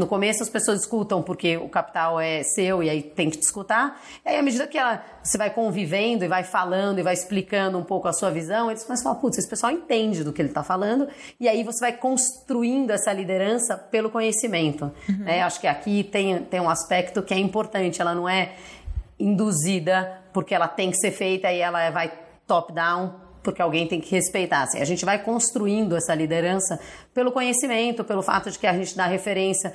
No começo as pessoas escutam porque o capital é seu e aí tem que te escutar. E aí, à medida que ela, você vai convivendo e vai falando e vai explicando um pouco a sua visão, eles começam a falar, putz, esse pessoal entende do que ele está falando. E aí você vai construindo essa liderança pelo conhecimento. Uhum. Né? Acho que aqui tem, tem um aspecto que é importante. Ela não é induzida porque ela tem que ser feita e ela vai top-down porque alguém tem que respeitar. Assim, a gente vai construindo essa liderança pelo conhecimento, pelo fato de que a gente dá referência.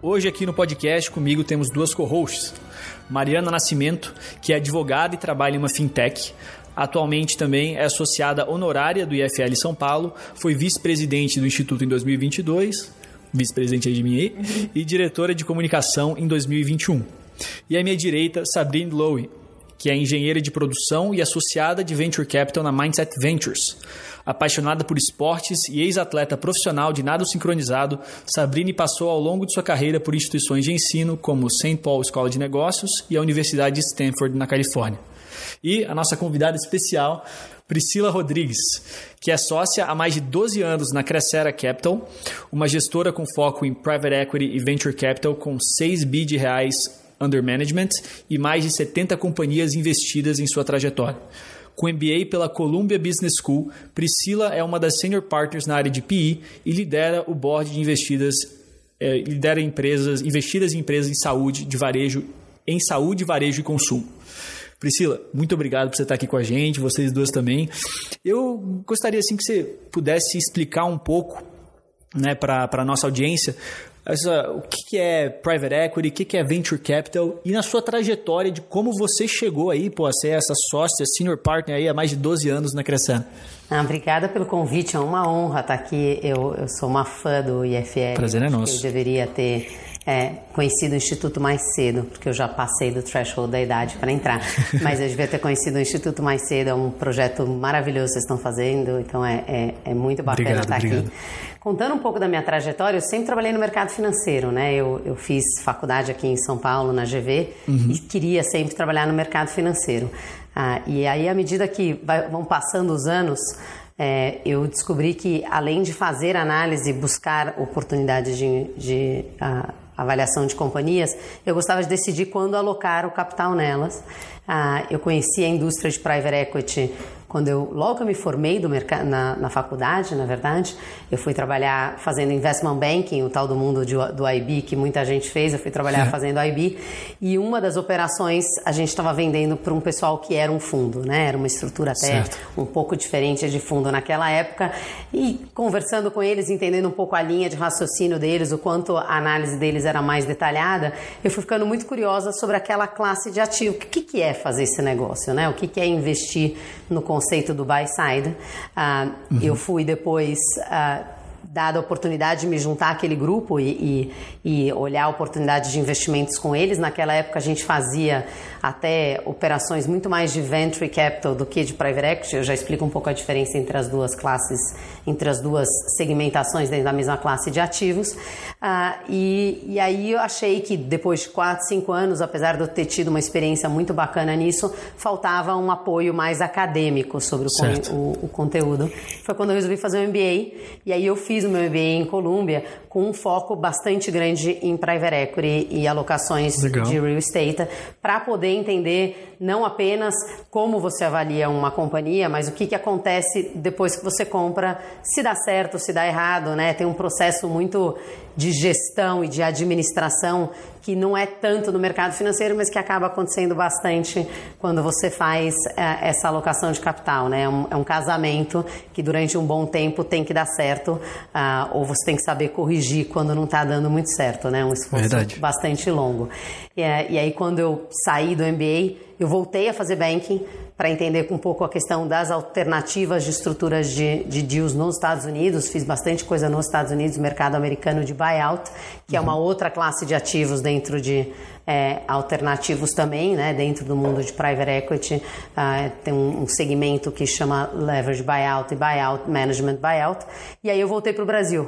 Hoje aqui no podcast comigo temos duas co-hosts. Mariana Nascimento, que é advogada e trabalha em uma fintech, Atualmente também é associada honorária do IFL São Paulo, foi vice-presidente do Instituto em 2022, vice-presidente de mim aí, e diretora de comunicação em 2021. E à minha direita, Sabrine Lowe, que é engenheira de produção e associada de Venture Capital na Mindset Ventures. Apaixonada por esportes e ex-atleta profissional de nado sincronizado, Sabrine passou ao longo de sua carreira por instituições de ensino como St. Paul Escola de Negócios e a Universidade de Stanford, na Califórnia. E a nossa convidada especial, Priscila Rodrigues, que é sócia há mais de 12 anos na Crescera Capital, uma gestora com foco em private equity e venture capital com 6 bi de reais under management e mais de 70 companhias investidas em sua trajetória. Com MBA pela Columbia Business School, Priscila é uma das senior partners na área de PI e lidera o board de investidas, eh, lidera empresas investidas em empresas em saúde, de varejo, em saúde, varejo e consumo. Priscila, muito obrigado por você estar aqui com a gente, vocês duas também. Eu gostaria assim que você pudesse explicar um pouco né, para a nossa audiência essa, o que, que é private equity, o que, que é venture capital e na sua trajetória de como você chegou aí pô, a ser essa sócia, senior partner aí há mais de 12 anos na Crescendo. Ah, obrigada pelo convite, é uma honra estar aqui. Eu, eu sou uma fã do IFL. Prazer é nosso. Eu deveria ter é, conhecido o Instituto mais cedo, porque eu já passei do threshold da idade para entrar. Mas eu devia ter conhecido o Instituto mais cedo, é um projeto maravilhoso que vocês estão fazendo, então é, é, é muito bacana obrigado, estar obrigado. aqui. Contando um pouco da minha trajetória, eu sempre trabalhei no mercado financeiro, né? Eu, eu fiz faculdade aqui em São Paulo, na GV, uhum. e queria sempre trabalhar no mercado financeiro. Ah, e aí, à medida que vai, vão passando os anos, é, eu descobri que, além de fazer análise, buscar oportunidades de, de uh, avaliação de companhias, eu gostava de decidir quando alocar o capital nelas. Ah, eu conheci a indústria de private equity quando eu logo que eu me formei do na, na, faculdade, na verdade, eu fui trabalhar fazendo investment banking, o tal do mundo de, do IB que muita gente fez. Eu fui trabalhar é. fazendo IB e uma das operações a gente estava vendendo para um pessoal que era um fundo, né? Era uma estrutura até certo. um pouco diferente de fundo naquela época e conversando com eles, entendendo um pouco a linha de raciocínio deles, o quanto a análise deles era mais detalhada, eu fui ficando muito curiosa sobre aquela classe de ativo. O que, que é fazer esse negócio, né? O que, que é investir no conceito do buy side. Uh, uhum. Eu fui depois. Uh, dada a oportunidade de me juntar àquele grupo e, e, e, olhar a oportunidade de investimentos com eles. Naquela época a gente fazia até operações muito mais de venture capital do que de private equity. Eu já explico um pouco a diferença entre as duas classes, entre as duas segmentações dentro da mesma classe de ativos. Ah, e, e aí eu achei que depois de 4, 5 anos, apesar de eu ter tido uma experiência muito bacana nisso, faltava um apoio mais acadêmico sobre o, o, o conteúdo. Foi quando eu resolvi fazer um MBA e aí eu fiz o meu MBA em Colômbia com um foco bastante grande em private equity e alocações Legal. de real estate para poder entender não apenas como você avalia uma companhia, mas o que, que acontece depois que você compra, se dá certo, se dá errado, né? Tem um processo muito de gestão e de administração que não é tanto no mercado financeiro, mas que acaba acontecendo bastante quando você faz é, essa alocação de capital. Né? É, um, é um casamento que durante um bom tempo tem que dar certo, uh, ou você tem que saber corrigir quando não está dando muito certo. Né? Um esforço Verdade. bastante longo. E, é, e aí, quando eu saí do MBA, eu voltei a fazer banking para entender um pouco a questão das alternativas de estruturas de, de deals nos Estados Unidos. Fiz bastante coisa nos Estados Unidos, mercado americano de buyout, que uhum. é uma uhum. outra classe de ativos dentro de é, alternativos também, né, dentro do mundo de private equity. Uh, tem um, um, segmento que chama leverage buyout e buyout management buyout. E aí eu voltei para o Brasil.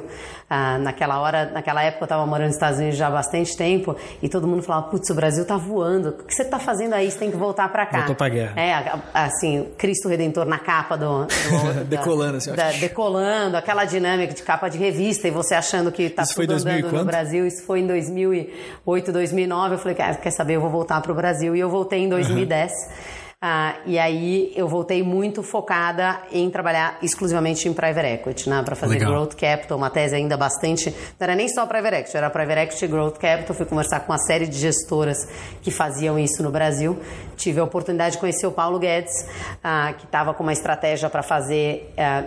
Uh, naquela hora, naquela época eu estava morando nos Estados Unidos já há bastante tempo e todo mundo falava, putz, o Brasil está voando. O que você está fazendo aí? Você tem que voltar para cá. Voltou para guerra. É, assim, Cristo Redentor na capa do... do decolando, assim. Da, decolando, aquela dinâmica de capa de revista e você achando que está tudo andando no Brasil. Isso foi em 2008, 2009. Eu falei, falei, quer saber, eu vou voltar para o Brasil. E eu voltei em 2010. Uhum. Ah, e aí eu voltei muito focada em trabalhar exclusivamente em private equity, né? Para fazer Legal. growth capital, uma tese ainda bastante. Não era nem só private equity, era private equity e growth capital. Fui conversar com uma série de gestoras que faziam isso no Brasil. Tive a oportunidade de conhecer o Paulo Guedes, ah, que estava com uma estratégia para fazer. Ah,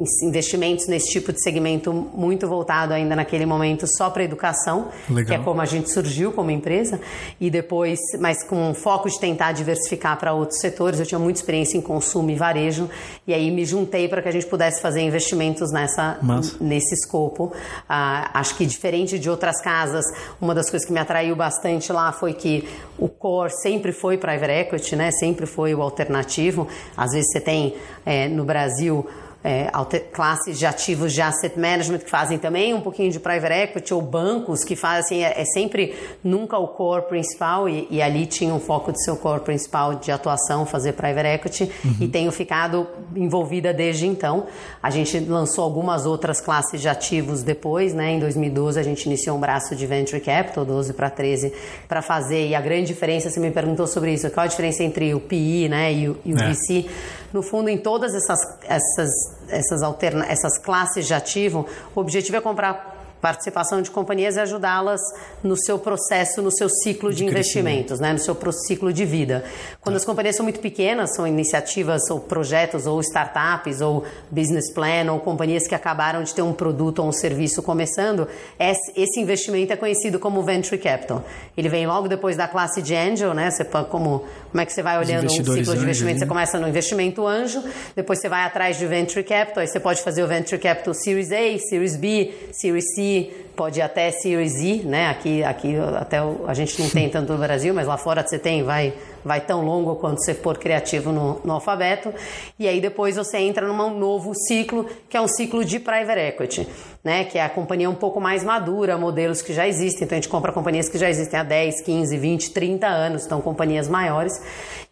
investimentos nesse tipo de segmento muito voltado ainda naquele momento só para educação, Legal. que é como a gente surgiu como empresa, e depois, mas com foco de tentar diversificar para outros setores. Eu tinha muita experiência em consumo e varejo, e aí me juntei para que a gente pudesse fazer investimentos nessa nesse escopo. Ah, acho que diferente de outras casas, uma das coisas que me atraiu bastante lá foi que o core sempre foi private equity, né? Sempre foi o alternativo. Às vezes você tem é, no Brasil é, classes de ativos de asset management que fazem também um pouquinho de private equity ou bancos que fazem, é, é sempre nunca o core principal e, e, ali tinha um foco de seu core principal de atuação, fazer private equity uhum. e tenho ficado envolvida desde então. A gente lançou algumas outras classes de ativos depois, né? Em 2012 a gente iniciou um braço de venture capital, 12 para 13, para fazer e a grande diferença, você me perguntou sobre isso, qual a diferença entre o PI né, e o, e o é. VC? No fundo, em todas essas, essas, essas, essas classes de ativo, o objetivo é comprar participação de companhias e ajudá-las no seu processo, no seu ciclo de, de investimentos, né? no seu ciclo de vida. Quando as companhias são muito pequenas, são iniciativas ou projetos ou startups ou business plan ou companhias que acabaram de ter um produto ou um serviço começando, esse investimento é conhecido como venture capital. Ele vem logo depois da classe de angel, né? Você como como é que você vai olhando um ciclo de investimento? Você começa no investimento anjo, depois você vai atrás de venture capital, aí você pode fazer o venture capital Series A, Series B, Series C pode até Series E, né? Aqui, aqui até a gente não tem tanto no Brasil, mas lá fora você tem, vai vai tão longo quanto você for criativo no, no alfabeto. E aí depois você entra num novo ciclo, que é um ciclo de private equity, né? Que é a companhia um pouco mais madura, modelos que já existem. Então a gente compra companhias que já existem há 10, 15, 20, 30 anos, então companhias maiores.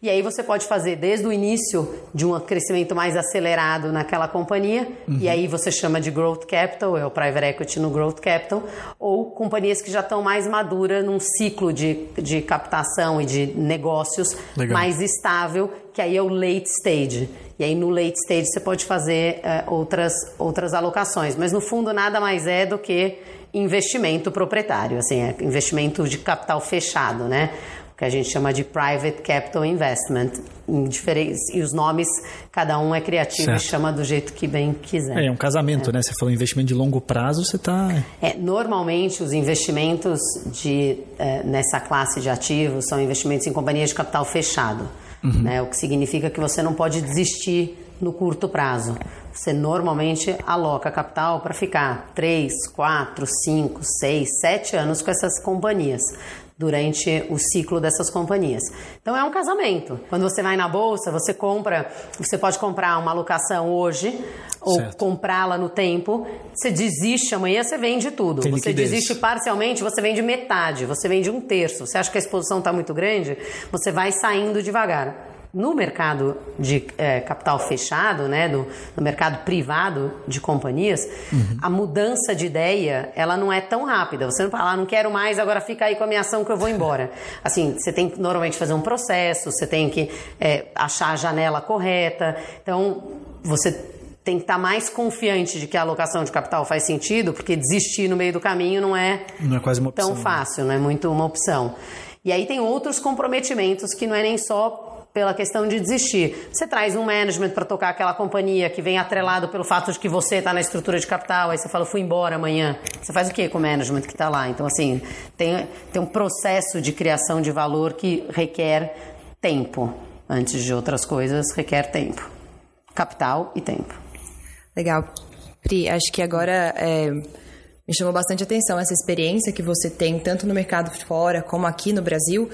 E aí você pode fazer desde o início de um crescimento mais acelerado naquela companhia, uhum. e aí você chama de growth capital, é o private equity no growth capital, ou companhias que já estão mais maduras num ciclo de, de captação e de negócio negócios Legal. mais estável, que aí é o late stage. E aí no late stage você pode fazer é, outras, outras alocações. Mas no fundo nada mais é do que investimento proprietário, assim, é investimento de capital fechado, né? Que a gente chama de Private Capital Investment. E os nomes, cada um é criativo certo. e chama do jeito que bem quiser. É, é um casamento, é. né? Você falou investimento de longo prazo, você está... É, normalmente, os investimentos de, é, nessa classe de ativos são investimentos em companhias de capital fechado. Uhum. Né? O que significa que você não pode desistir no curto prazo. Você normalmente aloca capital para ficar 3, 4, 5, 6, 7 anos com essas companhias durante o ciclo dessas companhias. Então é um casamento. Quando você vai na bolsa, você compra, você pode comprar uma alocação hoje ou comprá-la no tempo. Você desiste amanhã, você vende tudo. Tem você liquidez. desiste parcialmente, você vende metade, você vende um terço. Você acha que a exposição está muito grande, você vai saindo devagar no mercado de é, capital fechado, né, do, no mercado privado de companhias, uhum. a mudança de ideia ela não é tão rápida. Você não fala, ah, não quero mais, agora fica aí com a minha ação que eu vou embora. Assim, você tem que normalmente fazer um processo, você tem que é, achar a janela correta. Então, você tem que estar mais confiante de que a alocação de capital faz sentido, porque desistir no meio do caminho não é, não é quase uma opção, tão né? fácil, não é muito uma opção. E aí tem outros comprometimentos que não é nem só pela questão de desistir. Você traz um management para tocar aquela companhia que vem atrelado pelo fato de que você está na estrutura de capital, aí você fala, fui embora amanhã. Você faz o que com o management que está lá? Então, assim, tem, tem um processo de criação de valor que requer tempo. Antes de outras coisas, requer tempo. Capital e tempo. Legal. Pri, acho que agora é, me chamou bastante atenção essa experiência que você tem, tanto no mercado fora como aqui no Brasil.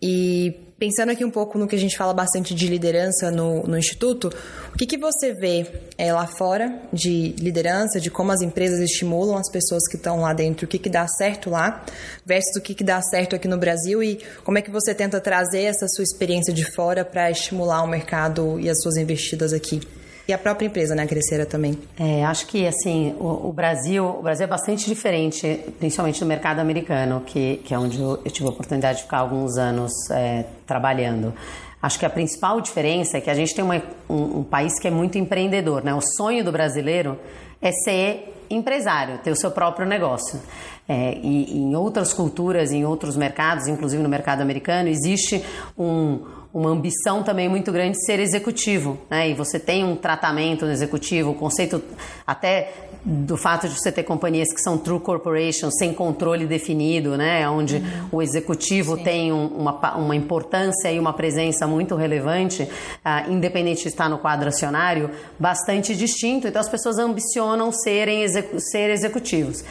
E pensando aqui um pouco no que a gente fala bastante de liderança no, no Instituto, o que, que você vê é, lá fora de liderança, de como as empresas estimulam as pessoas que estão lá dentro, o que, que dá certo lá, versus o que, que dá certo aqui no Brasil e como é que você tenta trazer essa sua experiência de fora para estimular o mercado e as suas investidas aqui? E a própria empresa, né, Crescera também. É, acho que assim, o, o, Brasil, o Brasil é bastante diferente, principalmente no mercado americano, que, que é onde eu, eu tive a oportunidade de ficar alguns anos é, trabalhando. Acho que a principal diferença é que a gente tem uma, um, um país que é muito empreendedor, né? O sonho do brasileiro é ser empresário, ter o seu próprio negócio. É, e, e, em outras culturas, em outros mercados, inclusive no mercado americano, existe um, uma ambição também muito grande de ser executivo, né? E você tem um tratamento no executivo, o conceito até do fato de você ter companhias que são true corporations, sem controle definido, né? Onde uhum. o executivo Sim. tem um, uma, uma importância e uma presença muito relevante, uh, independente de estar no quadro acionário, bastante distinto. Então as pessoas ambicionam serem execu ser executivos.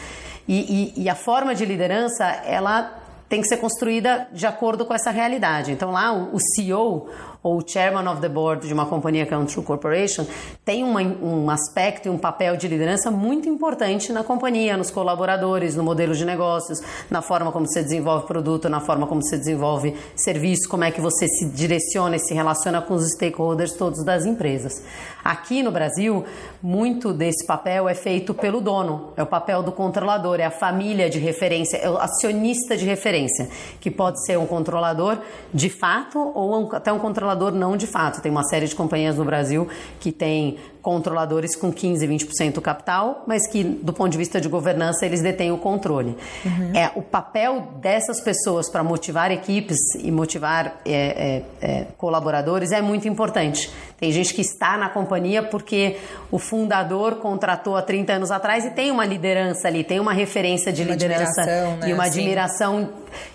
E, e, e a forma de liderança, ela tem que ser construída de acordo com essa realidade. Então lá o CEO ou chairman of the board de uma companhia que é um true corporation tem uma, um aspecto e um papel de liderança muito importante na companhia, nos colaboradores, no modelo de negócios, na forma como você desenvolve produto, na forma como você desenvolve serviço, como é que você se direciona e se relaciona com os stakeholders todos das empresas. Aqui no Brasil, muito desse papel é feito pelo dono, é o papel do controlador, é a família de referência, é o acionista de referência, que pode ser um controlador de fato ou um, até um controlador não de fato. Tem uma série de companhias no Brasil que tem controladores com 15, 20% do capital, mas que, do ponto de vista de governança, eles detêm o controle. Uhum. É, o papel dessas pessoas para motivar equipes e motivar é, é, é, colaboradores é muito importante. Tem gente que está na companhia porque o fundador contratou há 30 anos atrás e tem uma liderança ali, tem uma referência de uma liderança né? e uma admiração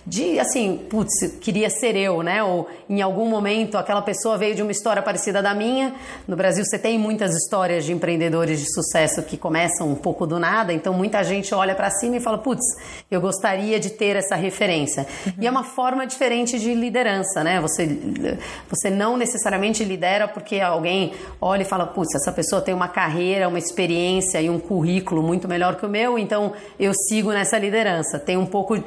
de, assim, putz, queria ser eu, né? Ou em algum momento aquela pessoa veio de uma história parecida da minha. No Brasil você tem muitas histórias de empreendedores de sucesso que começam um pouco do nada, então muita gente olha para cima e fala: putz, eu gostaria de ter essa referência. Uhum. E é uma forma diferente de liderança, né? Você, você não necessariamente lidera porque alguém olha e fala: putz, essa pessoa tem uma carreira, uma experiência e um currículo muito melhor que o meu, então eu sigo nessa liderança. Tem um pouco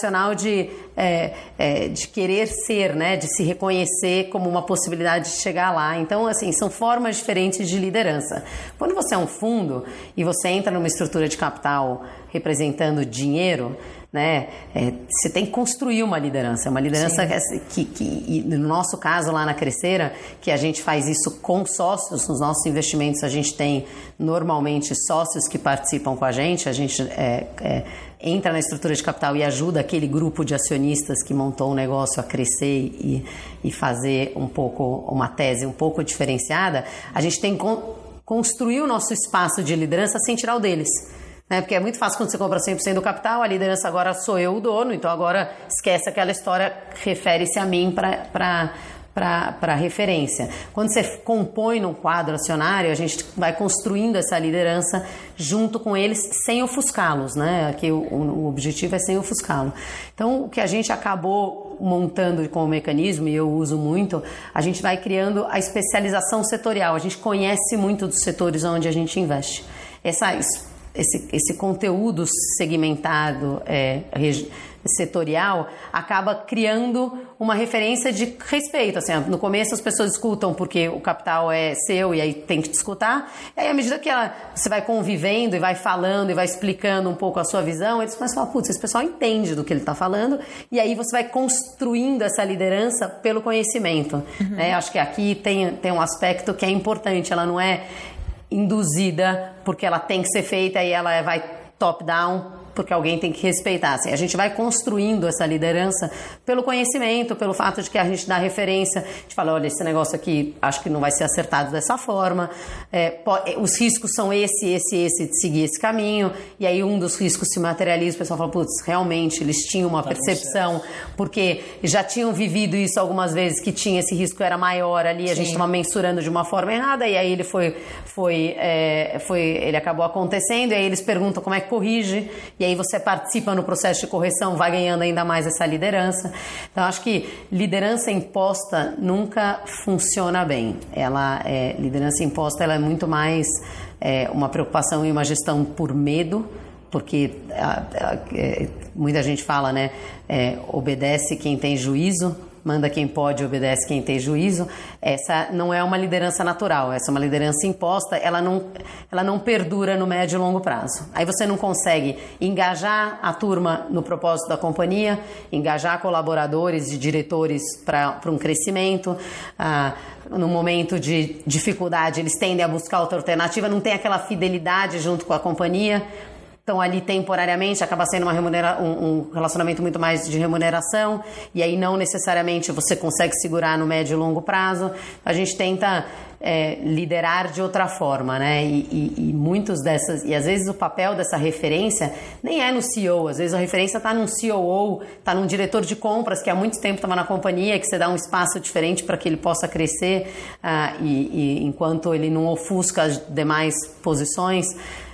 aspiracional de, é, é, de querer ser, né? De se reconhecer como uma possibilidade de chegar lá. Então, assim, são formas diferentes de liderança. Quando você é um fundo e você entra numa estrutura de capital representando dinheiro, né? É, você tem que construir uma liderança, uma liderança que, que, no nosso caso lá na Crescera, que a gente faz isso com sócios, nos nossos investimentos a gente tem normalmente sócios que participam com a gente, a gente é, é, entra na estrutura de capital e ajuda aquele grupo de acionistas que montou o um negócio a crescer e, e fazer um pouco uma tese um pouco diferenciada, a gente tem que construir o nosso espaço de liderança sem tirar o deles. Né? Porque é muito fácil quando você compra 100% do capital, a liderança agora sou eu o dono, então agora esquece aquela história, refere-se a mim para para referência. Quando você compõe num quadro acionário, a gente vai construindo essa liderança junto com eles, sem ofuscá-los, né? Aqui o, o objetivo é sem ofuscá-lo. Então, o que a gente acabou montando como mecanismo, e eu uso muito, a gente vai criando a especialização setorial. A gente conhece muito dos setores onde a gente investe. Essa esse, esse conteúdo segmentado é, setorial acaba criando uma referência de respeito. Assim, no começo as pessoas escutam porque o capital é seu e aí tem que escutar. E aí, à medida que ela, você vai convivendo e vai falando e vai explicando um pouco a sua visão, eles começam a falar, putz, esse pessoal entende do que ele está falando. E aí você vai construindo essa liderança pelo conhecimento. Uhum. Né? Acho que aqui tem, tem um aspecto que é importante. Ela não é induzida porque ela tem que ser feita e ela vai top-down porque alguém tem que respeitar. Assim, a gente vai construindo essa liderança pelo conhecimento, pelo fato de que a gente dá referência, a gente fala, olha, esse negócio aqui acho que não vai ser acertado dessa forma, é, pode, os riscos são esse, esse, esse, de seguir esse caminho, e aí um dos riscos se materializa, o pessoal fala, putz, realmente eles tinham uma tá percepção, porque já tinham vivido isso algumas vezes, que tinha esse risco era maior ali, Sim. a gente estava mensurando de uma forma errada, e aí ele foi, foi, é, foi, ele acabou acontecendo, e aí eles perguntam como é que corrige, e aí você participa no processo de correção, vai ganhando ainda mais essa liderança. Então, acho que liderança imposta nunca funciona bem. Ela é, liderança imposta ela é muito mais é, uma preocupação e uma gestão por medo, porque a, a, é, muita gente fala, né, é, obedece quem tem juízo, manda quem pode, obedece quem tem juízo. Essa não é uma liderança natural, essa é uma liderança imposta, ela não, ela não perdura no médio e longo prazo. Aí você não consegue engajar a turma no propósito da companhia, engajar colaboradores e diretores para um crescimento. Ah, no momento de dificuldade, eles tendem a buscar outra alternativa, não tem aquela fidelidade junto com a companhia, estão ali temporariamente, acaba sendo uma remunera um, um, relacionamento muito mais de remuneração, e aí não necessariamente você consegue segurar no médio e longo prazo. A gente tenta é, liderar de outra forma, né? E, e, e, muitos dessas, e às vezes o papel dessa referência nem é no CEO, às vezes a referência está num COO, está num diretor de compras que há muito tempo estava na companhia, que você dá um espaço diferente para que ele possa crescer, uh, e, e enquanto ele não ofusca as demais posições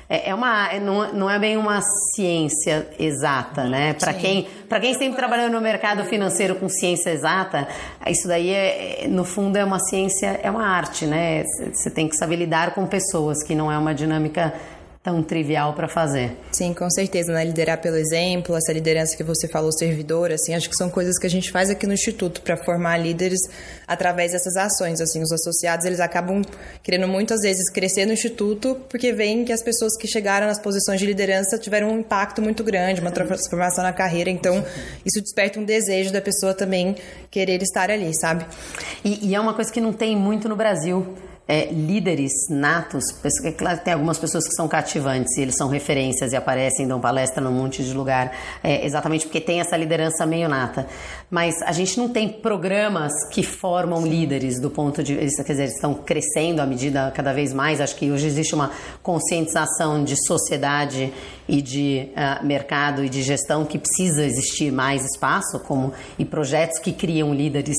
é, é uma, é, não, não é bem uma ciência exata, né? Para quem, para quem sempre trabalhou no mercado financeiro com ciência exata, isso daí é, é, no fundo é uma ciência, é uma arte, né? Você tem que saber lidar com pessoas, que não é uma dinâmica tão trivial para fazer. Sim, com certeza, né? Liderar pelo exemplo, essa liderança que você falou, servidora, assim, acho que são coisas que a gente faz aqui no Instituto para formar líderes através dessas ações, assim, os associados, eles acabam querendo muitas vezes crescer no Instituto porque veem que as pessoas que chegaram nas posições de liderança tiveram um impacto muito grande, uma transformação na carreira, então isso desperta um desejo da pessoa também querer estar ali, sabe? E, e é uma coisa que não tem muito no Brasil é, líderes natos, porque claro, tem algumas pessoas que são cativantes e eles são referências e aparecem, dão palestra num monte de lugar, é, exatamente porque tem essa liderança meio nata. Mas a gente não tem programas que formam Sim. líderes do ponto de vista, quer dizer, eles estão crescendo à medida cada vez mais. Acho que hoje existe uma conscientização de sociedade e de uh, mercado e de gestão que precisa existir mais espaço, como e projetos que criam líderes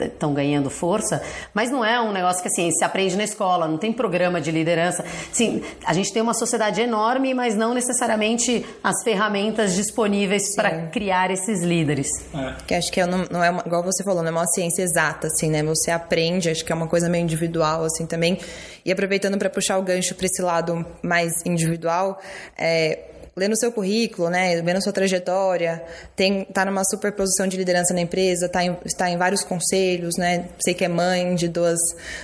estão uh, ganhando força, mas não é um negócio que assim se aprende na escola, não tem programa de liderança. Sim, a gente tem uma sociedade enorme, mas não necessariamente as ferramentas disponíveis para criar esses líderes. É. Que acho que é, não, não é uma, igual você falou, não é uma ciência exata, assim, né? Você aprende, acho que é uma coisa meio individual, assim, também. E aproveitando para puxar o gancho para esse lado mais individual, é, lendo seu currículo, né, vendo sua trajetória, tem tá numa super posição de liderança na empresa, tá em, está em vários conselhos, né, sei que é mãe de duas,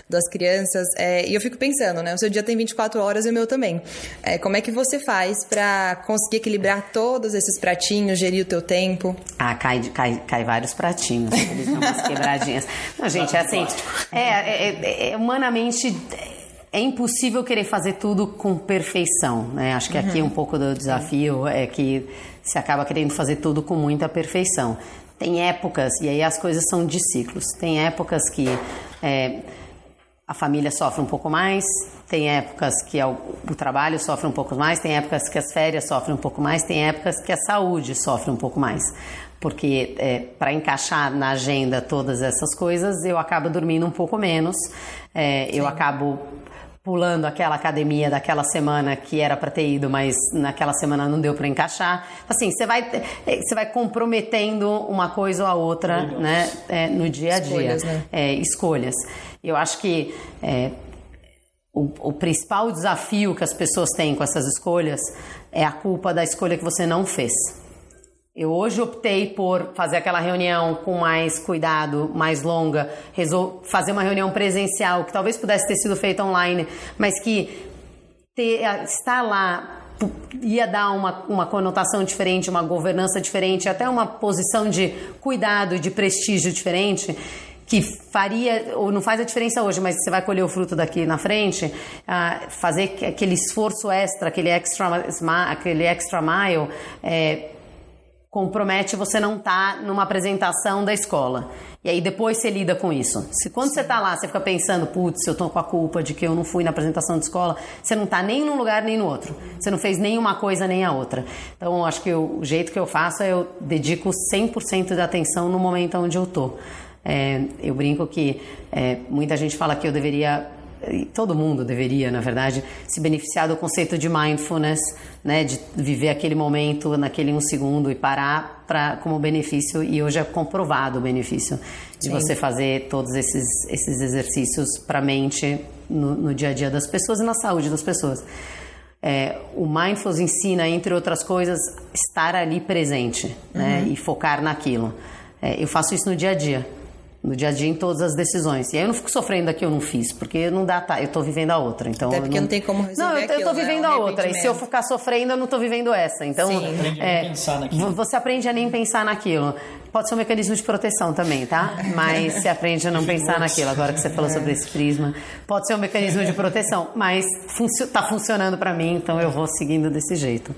duas crianças, é, e eu fico pensando, né, o seu dia tem 24 horas e o meu também. É, como é que você faz para conseguir equilibrar todos esses pratinhos, gerir o teu tempo? Ah, cai, cai, cai vários pratinhos, eles dão umas quebradinhas. Não, gente, é assim, é, é, é, é humanamente é impossível querer fazer tudo com perfeição, né? Acho que uhum. aqui um pouco do desafio é que se acaba querendo fazer tudo com muita perfeição. Tem épocas, e aí as coisas são de ciclos. Tem épocas que é, a família sofre um pouco mais, tem épocas que o, o trabalho sofre um pouco mais, tem épocas que as férias sofrem um pouco mais, tem épocas que a saúde sofre um pouco mais porque é, para encaixar na agenda todas essas coisas eu acabo dormindo um pouco menos, é, eu acabo pulando aquela academia daquela semana que era para ter ido, mas naquela semana não deu para encaixar. Assim, você vai, você vai comprometendo uma coisa ou a outra, né, é, no dia a dia. Escolhas, né? É, escolhas. Eu acho que é, o, o principal desafio que as pessoas têm com essas escolhas é a culpa da escolha que você não fez. Eu hoje optei por fazer aquela reunião com mais cuidado, mais longa, fazer uma reunião presencial, que talvez pudesse ter sido feita online, mas que ter, estar lá ia dar uma, uma conotação diferente, uma governança diferente, até uma posição de cuidado de prestígio diferente que faria, ou não faz a diferença hoje, mas você vai colher o fruto daqui na frente, ah, fazer aquele esforço extra, aquele extra, aquele extra mile, é, compromete você não estar tá numa apresentação da escola. E aí depois você lida com isso. Se quando você está lá, você fica pensando, putz, eu tô com a culpa de que eu não fui na apresentação de escola, você não está nem num lugar nem no outro. Você não fez nenhuma coisa nem a outra. Então, acho que o jeito que eu faço é eu dedico 100% da atenção no momento onde eu tô. É, eu brinco que é, muita gente fala que eu deveria todo mundo deveria, na verdade, se beneficiar do conceito de mindfulness, né, de viver aquele momento naquele um segundo e parar para como benefício e hoje é comprovado o benefício de Sim. você fazer todos esses esses exercícios para a mente no, no, dia a dia das pessoas e na saúde das pessoas. É, o mindfulness ensina, entre outras coisas, estar ali presente, né, uhum. e focar naquilo. É, eu faço isso no dia a dia no dia a dia em todas as decisões. E aí eu não fico sofrendo da que eu não fiz, porque não dá, tá, eu tô vivendo a outra. Então Até porque não, não tem como resolver Não, eu, aquilo, eu tô né? vivendo né? a outra. E se eu ficar sofrendo, eu não tô vivendo essa. Então, Sim, é, você aprende a nem pensar naquilo. Pode ser um mecanismo de proteção também, tá? Mas você aprende a não pensar naquilo. Agora que você falou sobre esse prisma, pode ser um mecanismo de proteção, mas funcio tá funcionando para mim, então eu vou seguindo desse jeito.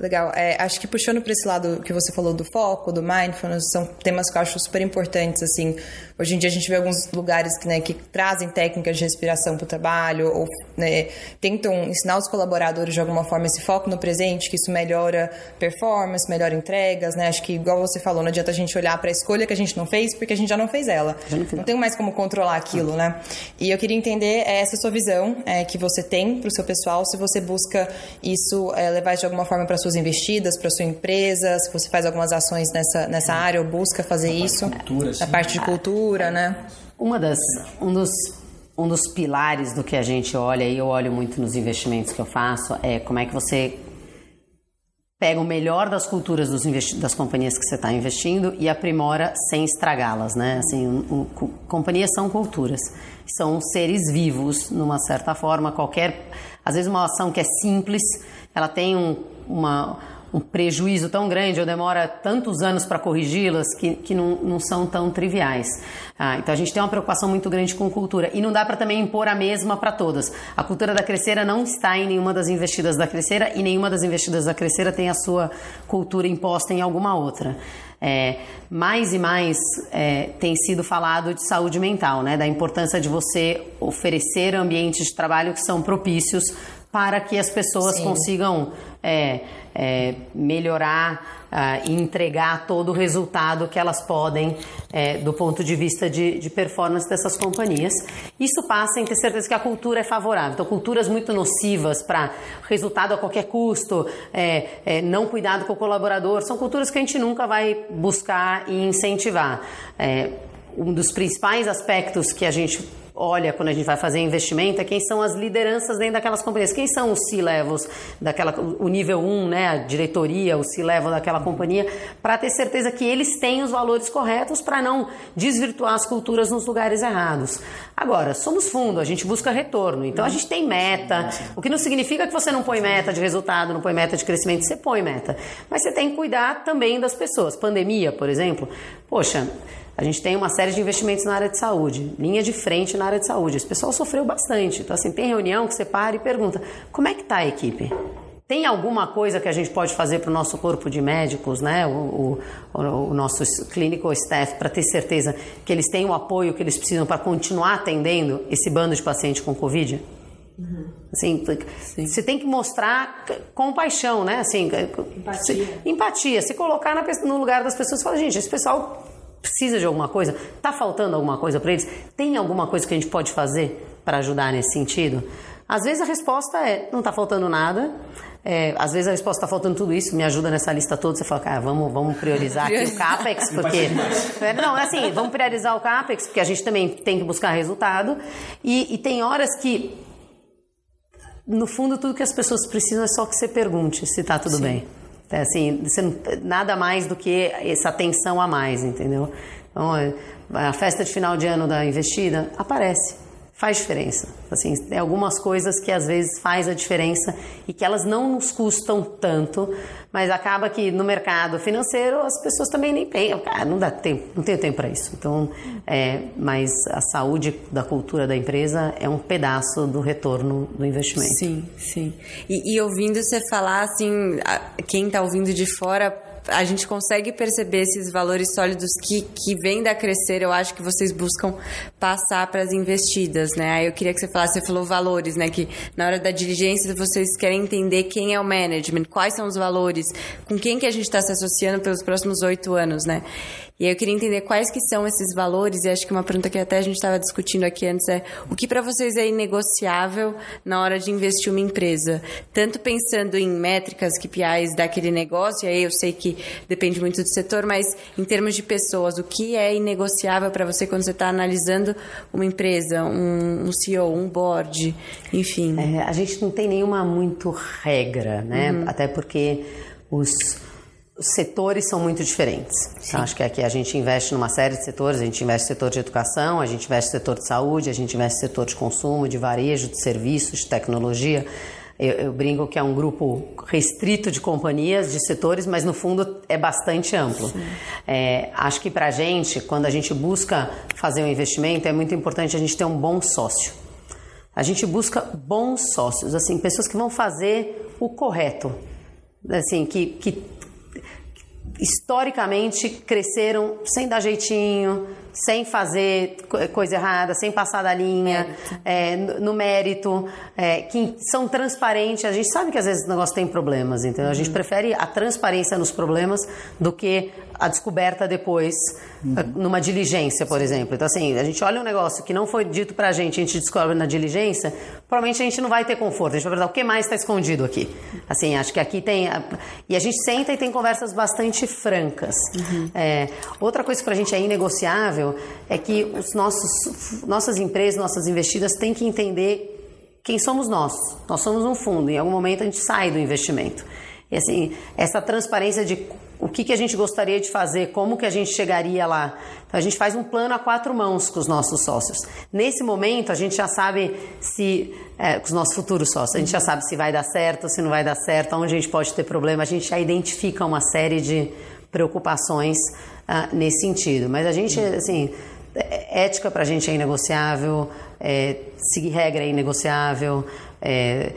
Legal. É, acho que puxando para esse lado que você falou do foco, do mindfulness, são temas que eu acho super importantes, assim. Hoje em dia a gente vê alguns lugares que, né, que trazem técnicas de respiração para o trabalho ou né, tentam ensinar os colaboradores de alguma forma esse foco no presente, que isso melhora performance, melhora entregas, né? Acho que, igual você falou, não adianta a gente olhar para a escolha que a gente não fez, porque a gente já não fez ela. Não tem mais como controlar aquilo, né? E eu queria entender é, essa sua visão é, que você tem para o seu pessoal, se você busca isso é, levar de alguma forma para suas investidas, para sua empresa, se você faz algumas ações nessa, nessa área ou busca fazer isso. Cultura, a parte de cultura, né? Uma das, um dos um dos pilares do que a gente olha, e eu olho muito nos investimentos que eu faço, é como é que você pega o melhor das culturas dos das companhias que você está investindo e aprimora sem estragá-las, né? Assim, um, um, companhias são culturas, são seres vivos, numa certa forma. Qualquer, às vezes uma ação que é simples, ela tem um, uma um prejuízo tão grande ou demora tantos anos para corrigi-las que, que não, não são tão triviais. Ah, então a gente tem uma preocupação muito grande com cultura e não dá para também impor a mesma para todas. A cultura da Crescera não está em nenhuma das investidas da Crescera e nenhuma das investidas da Crescera tem a sua cultura imposta em alguma outra. É, mais e mais é, tem sido falado de saúde mental, né? da importância de você oferecer ambientes de trabalho que são propícios para que as pessoas Sim. consigam é, é, melhorar uh, e entregar todo o resultado que elas podem é, do ponto de vista de, de, performance dessas companhias. Isso passa em ter certeza que a cultura é favorável. Então, culturas muito nocivas para resultado a qualquer custo, é, é, não cuidado com o colaborador, são culturas que a gente nunca vai buscar e incentivar. É, um dos principais aspectos que a gente olha quando a gente vai fazer investimento é quem são as lideranças dentro daquelas companhias, quem são os C-levels daquela, o nível 1, né, a diretoria, o C-level daquela companhia, para ter certeza que eles têm os valores corretos para não desvirtuar as culturas nos lugares errados. Agora, somos fundo, a gente busca retorno, então a gente tem meta, o que não significa que você não põe meta de resultado, não põe meta de crescimento, você põe meta, mas você tem que cuidar também das pessoas. Pandemia, por exemplo, poxa, a gente tem uma série de investimentos na área de saúde, linha de frente na área de saúde. Esse pessoal sofreu bastante. Então, assim, tem reunião que você para e pergunta: como é que está a equipe? Tem alguma coisa que a gente pode fazer para o nosso corpo de médicos, né? O, o, o nosso clinical staff, para ter certeza que eles têm o apoio que eles precisam para continuar atendendo esse bando de pacientes com Covid? Uhum. Assim, você tem que mostrar compaixão, né? Assim, empatia. Se, empatia. Se colocar na, no lugar das pessoas e falar, gente, esse pessoal precisa de alguma coisa? Está faltando alguma coisa para eles? Tem alguma coisa que a gente pode fazer para ajudar nesse sentido? Às vezes a resposta é: não está faltando nada. É, às vezes a resposta está faltando tudo isso, me ajuda nessa lista toda. Você fala, cara, vamos, vamos priorizar aqui o CAPEX, porque. É, não, é assim, vamos priorizar o CAPEX, porque a gente também tem que buscar resultado. E, e tem horas que, no fundo, tudo que as pessoas precisam é só que você pergunte se está tudo Sim. bem. É assim, nada mais do que essa atenção a mais, entendeu? Então, a festa de final de ano da investida aparece. Faz diferença. Assim, tem algumas coisas que às vezes faz a diferença e que elas não nos custam tanto, mas acaba que no mercado financeiro as pessoas também nem pensam, ah, não dá tempo, não tenho tempo para isso. Então, é, mas a saúde da cultura da empresa é um pedaço do retorno do investimento. Sim, sim. E, e ouvindo você falar assim, quem está ouvindo de fora a gente consegue perceber esses valores sólidos que, que vêm da Crescer, eu acho que vocês buscam passar para as investidas, né? Aí eu queria que você falasse, você falou valores, né? Que na hora da diligência vocês querem entender quem é o management, quais são os valores, com quem que a gente está se associando pelos próximos oito anos, né? E aí eu queria entender quais que são esses valores, e acho que uma pergunta que até a gente estava discutindo aqui antes é o que para vocês é inegociável na hora de investir uma empresa? Tanto pensando em métricas, KPIs daquele negócio, e aí eu sei que depende muito do setor, mas em termos de pessoas, o que é inegociável para você quando você está analisando uma empresa, um, um, CEO, um board, enfim? É, a gente não tem nenhuma muito regra, né? Uhum. Até porque os os setores são muito diferentes. Então, acho que aqui a gente investe numa série de setores, a gente investe no setor de educação, a gente investe no setor de saúde, a gente investe no setor de consumo, de varejo, de serviços, de tecnologia. Eu, eu brinco que é um grupo restrito de companhias, de setores, mas no fundo é bastante amplo. É, acho que para a gente, quando a gente busca fazer um investimento, é muito importante a gente ter um bom sócio. A gente busca bons sócios, assim, pessoas que vão fazer o correto, assim, que, que historicamente cresceram sem dar jeitinho, sem fazer coisa errada, sem passar da linha, mérito. É, no, mérito, é, que são transparentes. A gente sabe que às vezes o negócio tem problemas, então a gente uhum. prefere a transparência nos problemas do que a descoberta depois, uhum. numa diligência, por exemplo. Então, assim, a gente olha um negócio que não foi dito pra gente, a gente descobre na diligência, provavelmente a gente não vai ter conforto. A gente vai perguntar o que mais está escondido aqui. Assim, acho que aqui tem. E a gente senta e tem conversas bastante francas. Uhum. É, outra coisa que pra gente é inegociável é que os nossos, nossas empresas, nossas investidas têm que entender quem somos nós. Nós somos um fundo. Em algum momento a gente sai do investimento. E assim, essa transparência de o que, que a gente gostaria de fazer, como que a gente chegaria lá. Então, a gente faz um plano a quatro mãos com os nossos sócios. Nesse momento, a gente já sabe se, é, com os nossos futuros sócios, a gente já sabe se vai dar certo, se não vai dar certo, onde a gente pode ter problema. A gente já identifica uma série de preocupações uh, nesse sentido. Mas a gente, assim, é, ética para a gente é inegociável, é, seguir regra é inegociável, é,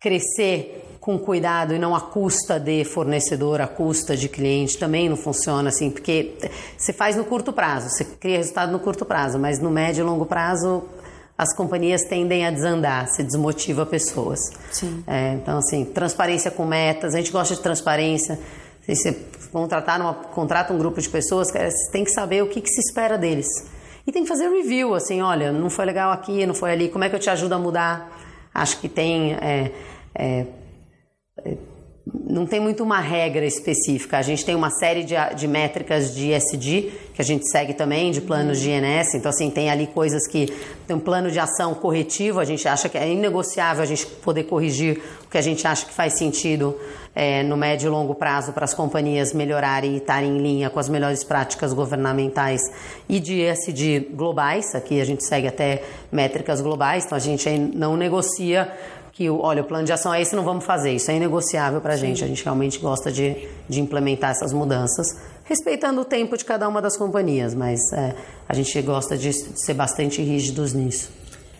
crescer com cuidado e não à custa de fornecedor, à custa de cliente, também não funciona assim, porque você faz no curto prazo, você cria resultado no curto prazo, mas no médio e longo prazo as companhias tendem a desandar, se desmotiva pessoas. É, então, assim, transparência com metas, a gente gosta de transparência. Se você contratar uma, contrata um grupo de pessoas, você tem que saber o que, que se espera deles. E tem que fazer review, assim, olha, não foi legal aqui, não foi ali, como é que eu te ajudo a mudar? Acho que tem... É, é, não tem muito uma regra específica. A gente tem uma série de, de métricas de ESG que a gente segue também, de planos de INS. Então, assim, tem ali coisas que tem um plano de ação corretivo. A gente acha que é inegociável a gente poder corrigir o que a gente acha que faz sentido é, no médio e longo prazo para as companhias melhorarem e estarem em linha com as melhores práticas governamentais e de ESG globais. Aqui a gente segue até métricas globais, então a gente não negocia que, olha, o plano de ação é esse, não vamos fazer. Isso é inegociável para a gente. A gente realmente gosta de, de implementar essas mudanças, respeitando o tempo de cada uma das companhias, mas é, a gente gosta de ser bastante rígidos nisso.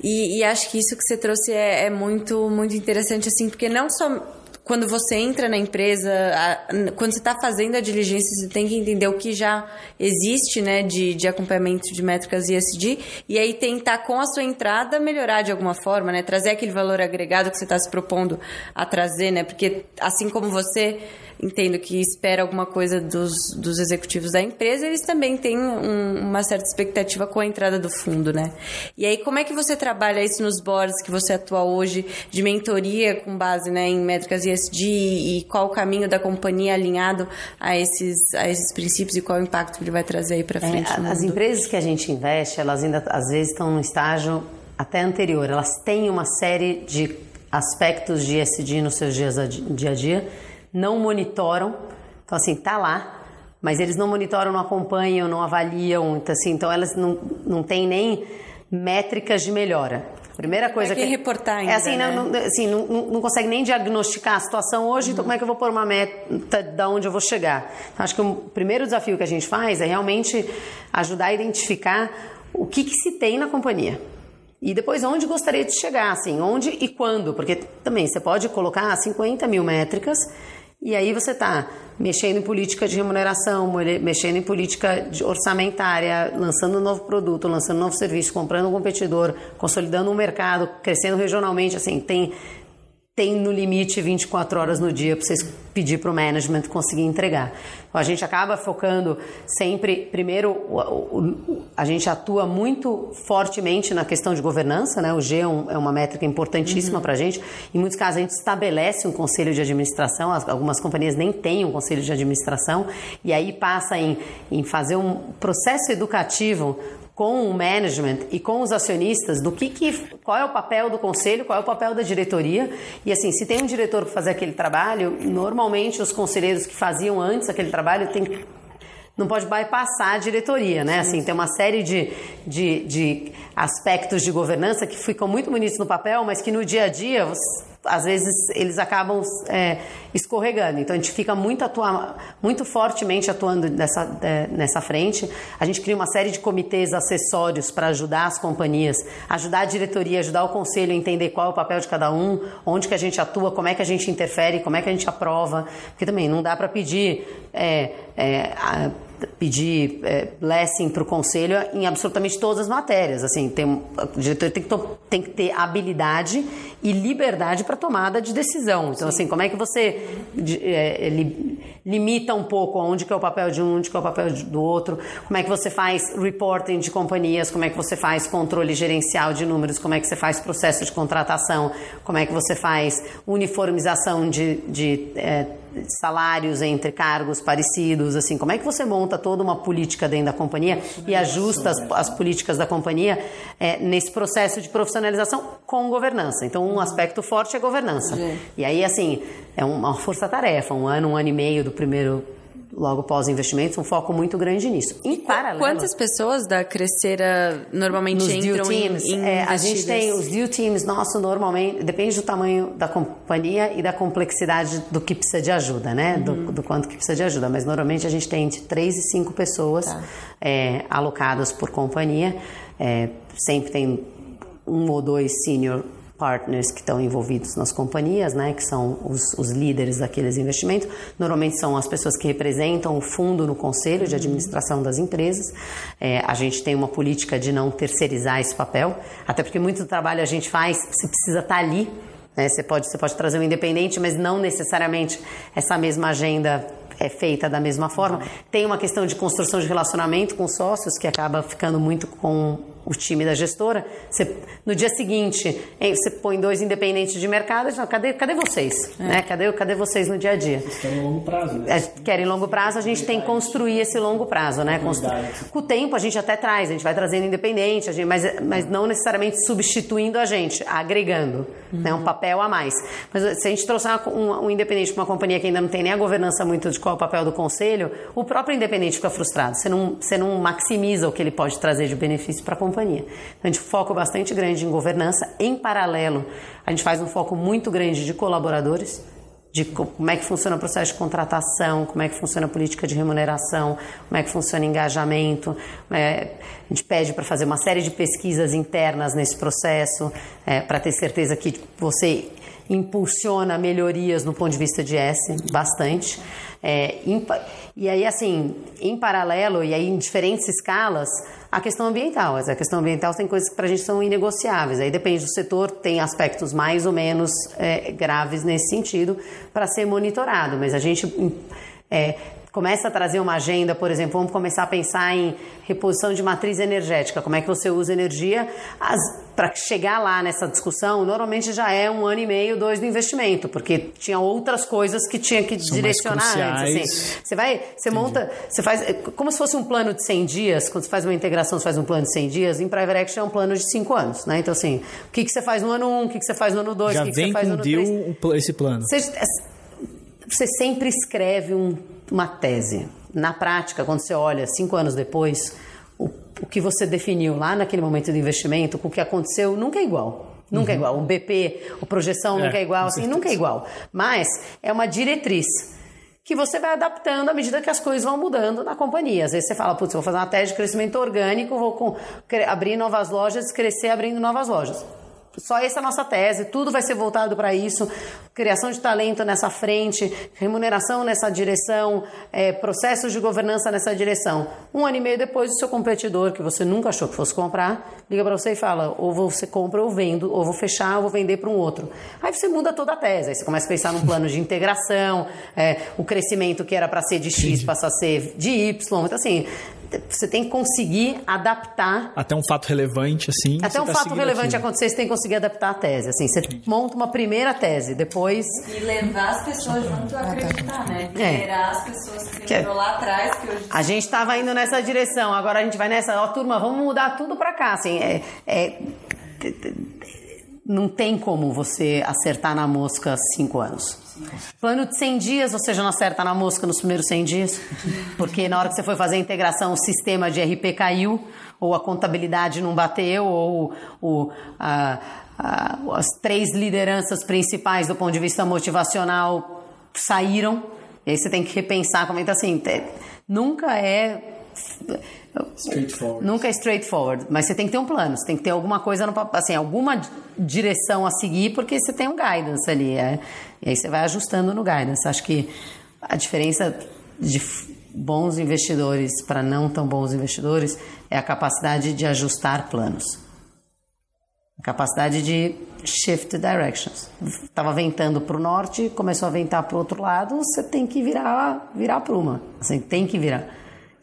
E, e, acho que isso que você trouxe é, é, muito, muito interessante, assim, porque não só quando você entra na empresa, a, quando você está fazendo a diligência, você tem que entender o que já existe né, de, de acompanhamento de métricas ESG e aí tentar, com a sua entrada, melhorar de alguma forma, né? Trazer aquele valor agregado que você está se propondo a trazer, né? Porque assim como você entendo que espera alguma coisa dos, dos executivos da empresa, eles também têm um, uma certa expectativa com a entrada do fundo, né? E aí, como é que você trabalha isso nos boards que você atua hoje, de mentoria com base né, em métricas ESG e qual o caminho da companhia alinhado a esses, a esses princípios e qual o impacto que ele vai trazer aí para é, frente? É, as empresas que a gente investe, elas ainda às vezes estão no estágio até anterior, elas têm uma série de aspectos de ESG nos seus dias a dia a dia não monitoram. Então, assim, tá lá, mas eles não monitoram, não acompanham, não avaliam. Então, assim, então elas não, não têm nem métricas de melhora. Primeira coisa que, que reportar ainda, é assim, né? não, assim não, não, consegue nem diagnosticar a situação hoje, uhum. então como é que eu vou pôr uma meta da onde eu vou chegar? Então, acho que o primeiro desafio que a gente faz é realmente ajudar a identificar o que, que se tem na companhia. E depois onde gostaria de chegar, assim, onde e quando, porque também você pode colocar 50 mil métricas e aí você está mexendo em política de remuneração, mexendo em política orçamentária, lançando um novo produto, lançando um novo serviço, comprando um competidor, consolidando um mercado, crescendo regionalmente, assim, tem tem no limite 24 horas no dia para vocês pedir para o management conseguir entregar. Então, a gente acaba focando sempre, primeiro, a gente atua muito fortemente na questão de governança, né? O G é, um, é uma métrica importantíssima uhum. para a gente. Em muitos casos, a gente estabelece um conselho de administração, algumas companhias nem têm um conselho de administração, e aí passa em, em fazer um processo educativo com o management e com os acionistas do que, que qual é o papel do conselho, qual é o papel da diretoria. E assim, se tem um diretor para fazer aquele trabalho, normalmente os conselheiros que faziam antes aquele trabalho tem não pode bypassar a diretoria, né? Assim, tem uma série de, de, de aspectos de governança que ficam muito bonitos no papel, mas que no dia a dia às vezes eles acabam é, escorregando. Então a gente fica muito, atua, muito fortemente atuando nessa, é, nessa frente. A gente cria uma série de comitês acessórios para ajudar as companhias, ajudar a diretoria, ajudar o conselho a entender qual é o papel de cada um, onde que a gente atua, como é que a gente interfere, como é que a gente aprova. Porque também não dá para pedir. É, é, a, pedir é, blessing para o conselho em absolutamente todas as matérias. Assim, tem, o diretor tem que, tem que ter habilidade e liberdade para tomada de decisão. Então, Sim. assim, como é que você é, li, limita um pouco onde que é o papel de um, onde que é o papel do outro? Como é que você faz reporting de companhias? Como é que você faz controle gerencial de números? Como é que você faz processo de contratação? Como é que você faz uniformização de, de é, salários entre cargos parecidos, assim, como é que você monta toda uma política dentro da companhia e ajusta as, as políticas da companhia é, nesse processo de profissionalização com governança. Então, um aspecto forte é governança. E aí, assim, é uma força-tarefa, um ano, um ano e meio do primeiro logo pós-investimentos, um foco muito grande nisso. Em paralelo... Quantas pessoas da Crescera normalmente nos entram deal teams, em, em é, A gente tem os deal teams nosso normalmente, depende do tamanho da companhia e da complexidade do que precisa de ajuda, né? Uhum. Do, do, quanto que precisa de ajuda. Mas normalmente a gente tem entre 3 e 5 pessoas tá. é, alocadas por companhia. É, sempre tem um ou dois senior partners que estão envolvidos nas companhias, né, que são os, os, líderes daqueles investimentos. Normalmente são as pessoas que representam o fundo no conselho de administração das empresas. É, a gente tem uma política de não terceirizar esse papel, até porque muito do trabalho a gente faz, você precisa estar tá ali. Né, você, pode, você pode trazer um independente, mas não necessariamente essa mesma agenda é feita da mesma forma. Tem uma questão de construção de relacionamento com sócios que acaba ficando muito com o time da gestora, você, no dia seguinte, você põe dois independentes de mercado e diz, cadê, cadê vocês? É. Né? Cadê, cadê vocês no dia a dia? Vocês querem longo prazo, né? É, querem longo prazo, a gente tem que construir esse longo prazo, né? Constru... Com o tempo a gente até traz, a gente vai trazendo independente, gente, mas, mas não necessariamente substituindo a gente, agregando uhum. né? um papel a mais. Mas se a gente trouxer um, um independente para uma companhia que ainda não tem nem a governança muito de qual é o papel do conselho, o próprio independente fica frustrado. Você não, você não maximiza o que ele pode trazer de benefício para a companhia. Então, a gente foca bastante grande em governança. Em paralelo, a gente faz um foco muito grande de colaboradores, de como é que funciona o processo de contratação, como é que funciona a política de remuneração, como é que funciona engajamento. É, a gente pede para fazer uma série de pesquisas internas nesse processo, é, para ter certeza que você impulsiona melhorias no ponto de vista de S, bastante. É, e aí, assim, em paralelo, e aí em diferentes escalas, a questão ambiental. A questão ambiental tem coisas que para a gente são inegociáveis. Aí depende do setor, tem aspectos mais ou menos é, graves nesse sentido para ser monitorado. Mas a gente é, começa a trazer uma agenda, por exemplo, vamos começar a pensar em reposição de matriz energética, como é que você usa energia para chegar lá nessa discussão, normalmente já é um ano e meio, dois do investimento, porque tinha outras coisas que tinha que São direcionar antes. Assim. Você vai, você Entendi. monta, você faz como se fosse um plano de 100 dias, quando você faz uma integração, você faz um plano de 100 dias, em Private Equity é um plano de 5 anos, né? Então assim, o que, que você faz no ano 1, um, o que, que você faz no ano 2, o que, que você faz no ano 3. esse plano. Você, você sempre escreve um, uma tese. Na prática, quando você olha cinco anos depois, o, o que você definiu lá naquele momento do investimento com o que aconteceu nunca é igual. Nunca é Uhum. igual. O BP, o projeção É, nunca é igual, assim, nunca é igual. Mas é uma diretriz que você vai adaptando à medida que as coisas vão mudando na companhia. Às vezes você fala, putz, vou fazer uma tese de crescimento orgânico, vou com- abrir novas lojas, crescer abrindo novas lojas. Só essa é a nossa tese, tudo vai ser voltado para isso. Criação de talento nessa frente, remuneração nessa direção, é, processos de governança nessa direção. Um ano e meio depois, o seu competidor, que você nunca achou que fosse comprar, liga para você e fala: ou você compra ou vendo, ou vou fechar, ou vou vender para um outro. Aí você muda toda a tese, aí você começa a pensar num plano de integração, é, o crescimento que era para ser de X passa a ser de Y. Então, assim, você tem que conseguir adaptar Até um fato relevante, assim. até um tá fato relevante aquilo. acontecer, você tem que conseguir adaptar a tese. Assim, você monta uma primeira tese, depois. E levar as pessoas junto a acreditar, né? É. Liderar as pessoas que Que é- lá atrás, que hoje A gente estava indo nessa direção, agora a gente vai nessa. Ó, turma, vamos mudar tudo para cá. Assim, é, é- não tem como você acertar na mosca cinco anos. Plano de 100 dias, você já não acerta na mosca nos primeiros 100 dias, porque na hora que você foi fazer a integração, o sistema de RP caiu, ou a contabilidade não bateu, ou o, a- a- as três lideranças principais do ponto de vista motivacional saíram, e aí você tem que repensar como é que tá assim. Nunca é. Nunca é straightforward, mas você tem que ter um plano, você tem que ter alguma coisa no assim, alguma direção a seguir, porque você tem um guidance ali, é, e aí você vai ajustando no guidance. Acho que a diferença de bons investidores para não tão bons investidores é a capacidade de ajustar planos. A capacidade de shift directions. Tava ventando para o norte, começou a ventar para o outro lado, você tem que virar virar pruma. Você tem que virar.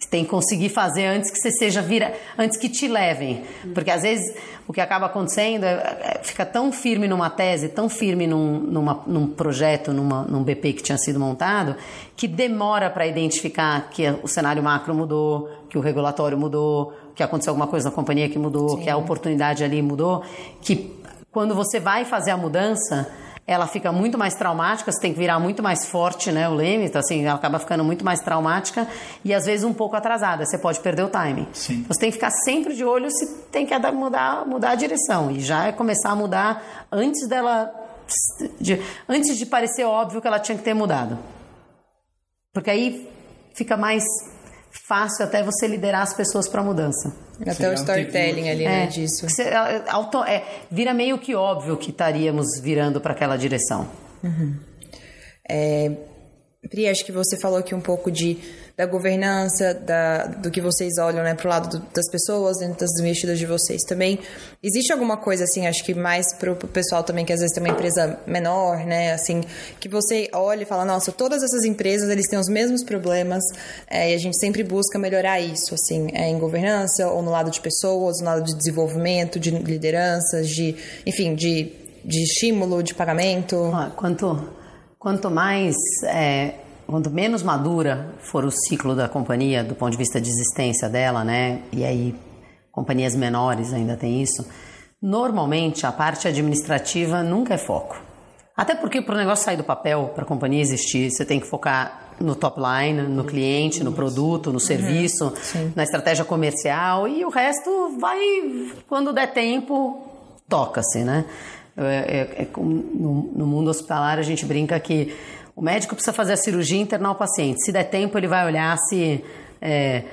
Você tem que conseguir fazer antes que você seja vira, antes que te levem, porque às vezes o que acaba acontecendo é, é fica tão firme numa tese, tão firme num, numa, num projeto, numa, num BP que tinha sido montado, que demora para identificar que o cenário macro mudou, que o regulatório mudou, que aconteceu alguma coisa na companhia que mudou, que a oportunidade ali mudou, que quando você vai fazer a mudança, ela fica muito mais traumática, você tem que virar muito mais forte, né, o leme, então assim, ela acaba ficando muito mais traumática e às vezes um pouco atrasada, você pode perder o timing. Sim. Você tem que ficar sempre de olho se tem que mudar, mudar a direção e já é começar a mudar antes dela de- antes de parecer óbvio que ela tinha que ter mudado. Porque aí fica mais fácil até você liderar as pessoas para a mudança. Até o Criar um storytelling ali, né, disso. Você, é, auto- é, vira meio que óbvio que estaríamos virando para aquela direção. Pri, acho que você falou aqui um pouco de, da governança, da, do que vocês olham né, para o lado do- das pessoas, dentro das investidas de vocês também. Existe alguma coisa, assim, acho que mais para o pessoal também, que às vezes tem uma empresa menor, né, assim, que você olha e fala, nossa, todas essas empresas, eles têm os mesmos problemas é, e a gente sempre busca melhorar isso, assim, é, em governança, ou no lado de pessoas, no lado de desenvolvimento, de lideranças, de, enfim, de, de estímulo, de pagamento. Ó, Quanto, quanto mais, é, quanto menos madura for o ciclo da companhia do ponto de vista de existência dela, né? E aí companhias menores ainda tem isso. Normalmente a parte administrativa nunca é foco. Até porque para o negócio sair do papel, para a companhia existir, você tem que focar no top line, no cliente, no produto, no serviço, na estratégia comercial e o resto vai, quando der tempo, toca-se, né? É, é- é no, no mundo hospitalar a gente brinca que o médico precisa fazer a cirurgia e internar o paciente. Se der tempo, ele vai olhar se é,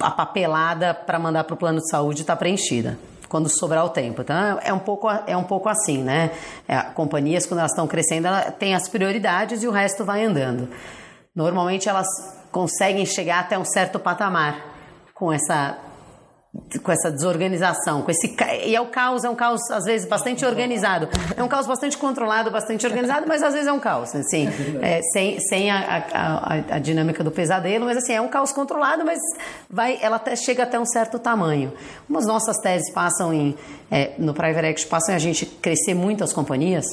a papelada para mandar para o plano de saúde está preenchida. Quando sobrar o tempo. Então, é um pouco, é um pouco assim, né? É, companhias, quando elas estão crescendo, ela tem as prioridades e o resto vai andando. Normalmente, elas conseguem chegar até um certo patamar com essa com essa desorganização, com esse e é o caos, é um caos às vezes bastante organizado, é um caos bastante controlado, bastante organizado, mas às vezes é um caos, assim, é, sem, sem a, a, a- dinâmica do pesadelo, mas assim é um caos controlado, mas vai, ela até chega até um certo tamanho. Como as nossas teses passam em é, no private equity passam em a gente crescer muito as companhias.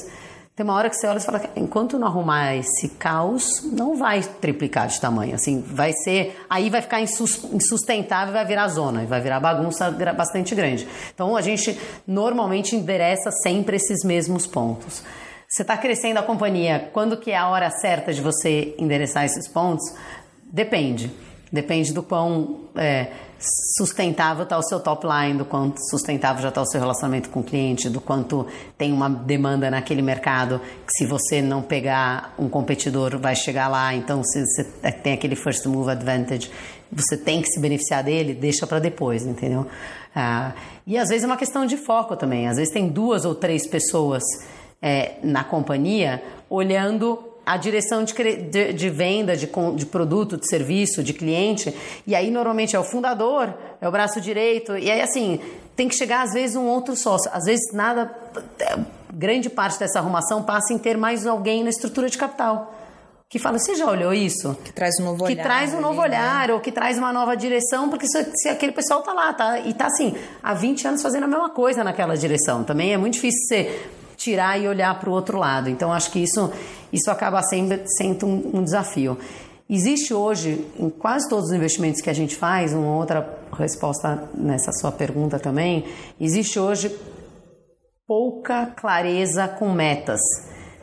Tem uma hora que você olha e fala, enquanto não arrumar esse caos, não vai triplicar de tamanho. Assim, vai ser. Aí vai ficar insus- insustentável, vai virar zona, vai virar bagunça bastante grande. Então a gente normalmente endereça sempre esses mesmos pontos. Você está crescendo a companhia, quando que é a hora certa de você endereçar esses pontos? Depende. Depende do quão é, sustentável está o seu top line, do quanto sustentável já está o seu relacionamento com o cliente, do quanto tem uma demanda naquele mercado, que se você não pegar um competidor vai chegar lá, então se você tem aquele first move advantage, você tem que se beneficiar dele, deixa para depois, entendeu? Ah, e às vezes é uma questão de foco também, às vezes tem duas ou três pessoas é, na companhia olhando a direção de, de, de venda de, de, produto, de serviço, de cliente, e aí normalmente é o fundador, é o braço direito, e aí assim, tem que chegar às vezes um outro sócio. Às vezes nada, grande parte dessa arrumação passa em ter mais alguém na estrutura de capital. Que fala, você já olhou isso? Que traz um novo que olhar. Que traz um novo ali, né? olhar, né? ou que traz uma nova direção, porque se, se, aquele pessoal tá lá, tá? E tá assim, há 20 anos fazendo a mesma coisa naquela direção. Também é muito difícil você tirar e olhar para o outro lado. Então, acho que isso, isso acaba sendo, sendo um, um desafio. Existe hoje, em quase todos os investimentos que a gente faz, uma outra resposta nessa sua pergunta também, existe hoje pouca clareza com metas.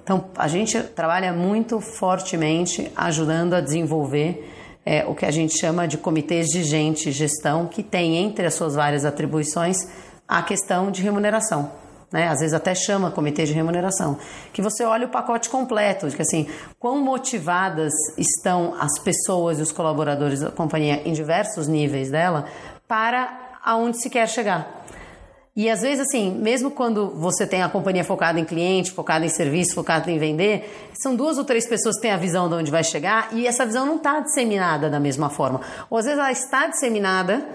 Então, a gente trabalha muito fortemente ajudando a desenvolver é, o que a gente chama de comitês de gente gestão, que tem entre as suas várias atribuições a questão de remuneração né? Às vezes até chama comitê de remuneração, que você olha o pacote completo, de que assim, quão motivadas estão as pessoas e os colaboradores da companhia em diversos níveis dela para aonde se quer chegar. E às vezes, assim, mesmo quando você tem a companhia focada em cliente, focada em serviço, focada em vender, são duas ou três pessoas que têm a visão de onde vai chegar e essa visão não está disseminada da mesma forma. Ou às vezes ela está disseminada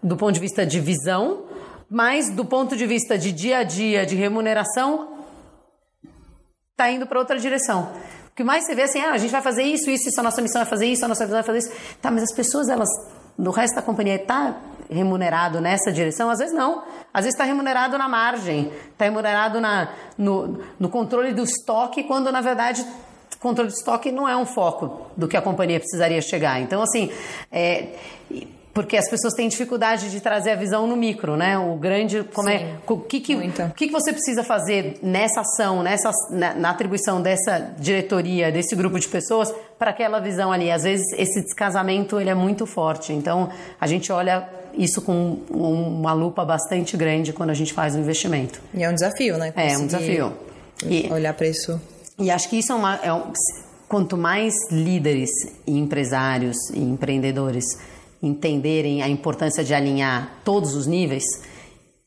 do ponto de vista de visão, mas do ponto de vista de dia a dia, de remuneração, está indo para outra direção. O que mais você vê é assim, ah, a gente vai fazer isso, isso, isso, a nossa missão é fazer isso, a nossa missão é fazer isso. Tá, mas as pessoas, elas, no resto da companhia, está remunerado nessa direção? Às vezes não. Às vezes está remunerado na margem, está remunerado na, no, no controle do estoque, quando na verdade controle de estoque não é um foco do que a companhia precisaria chegar. Então, assim, é, porque as pessoas têm dificuldade de trazer a visão no micro, né? O grande, como é, Sim, é, o que que, o que que você precisa fazer nessa ação, nessa na, na, atribuição dessa diretoria, desse grupo de pessoas para aquela visão ali. Às vezes esse descasamento ele é muito forte. Então a gente olha isso com uma lupa bastante grande quando a gente faz o investimento. E é um desafio, né? Conseguir é um desafio. E, olhar para isso. E acho que isso é uma é um, quanto mais líderes e empresários e empreendedores entenderem a importância de alinhar todos os níveis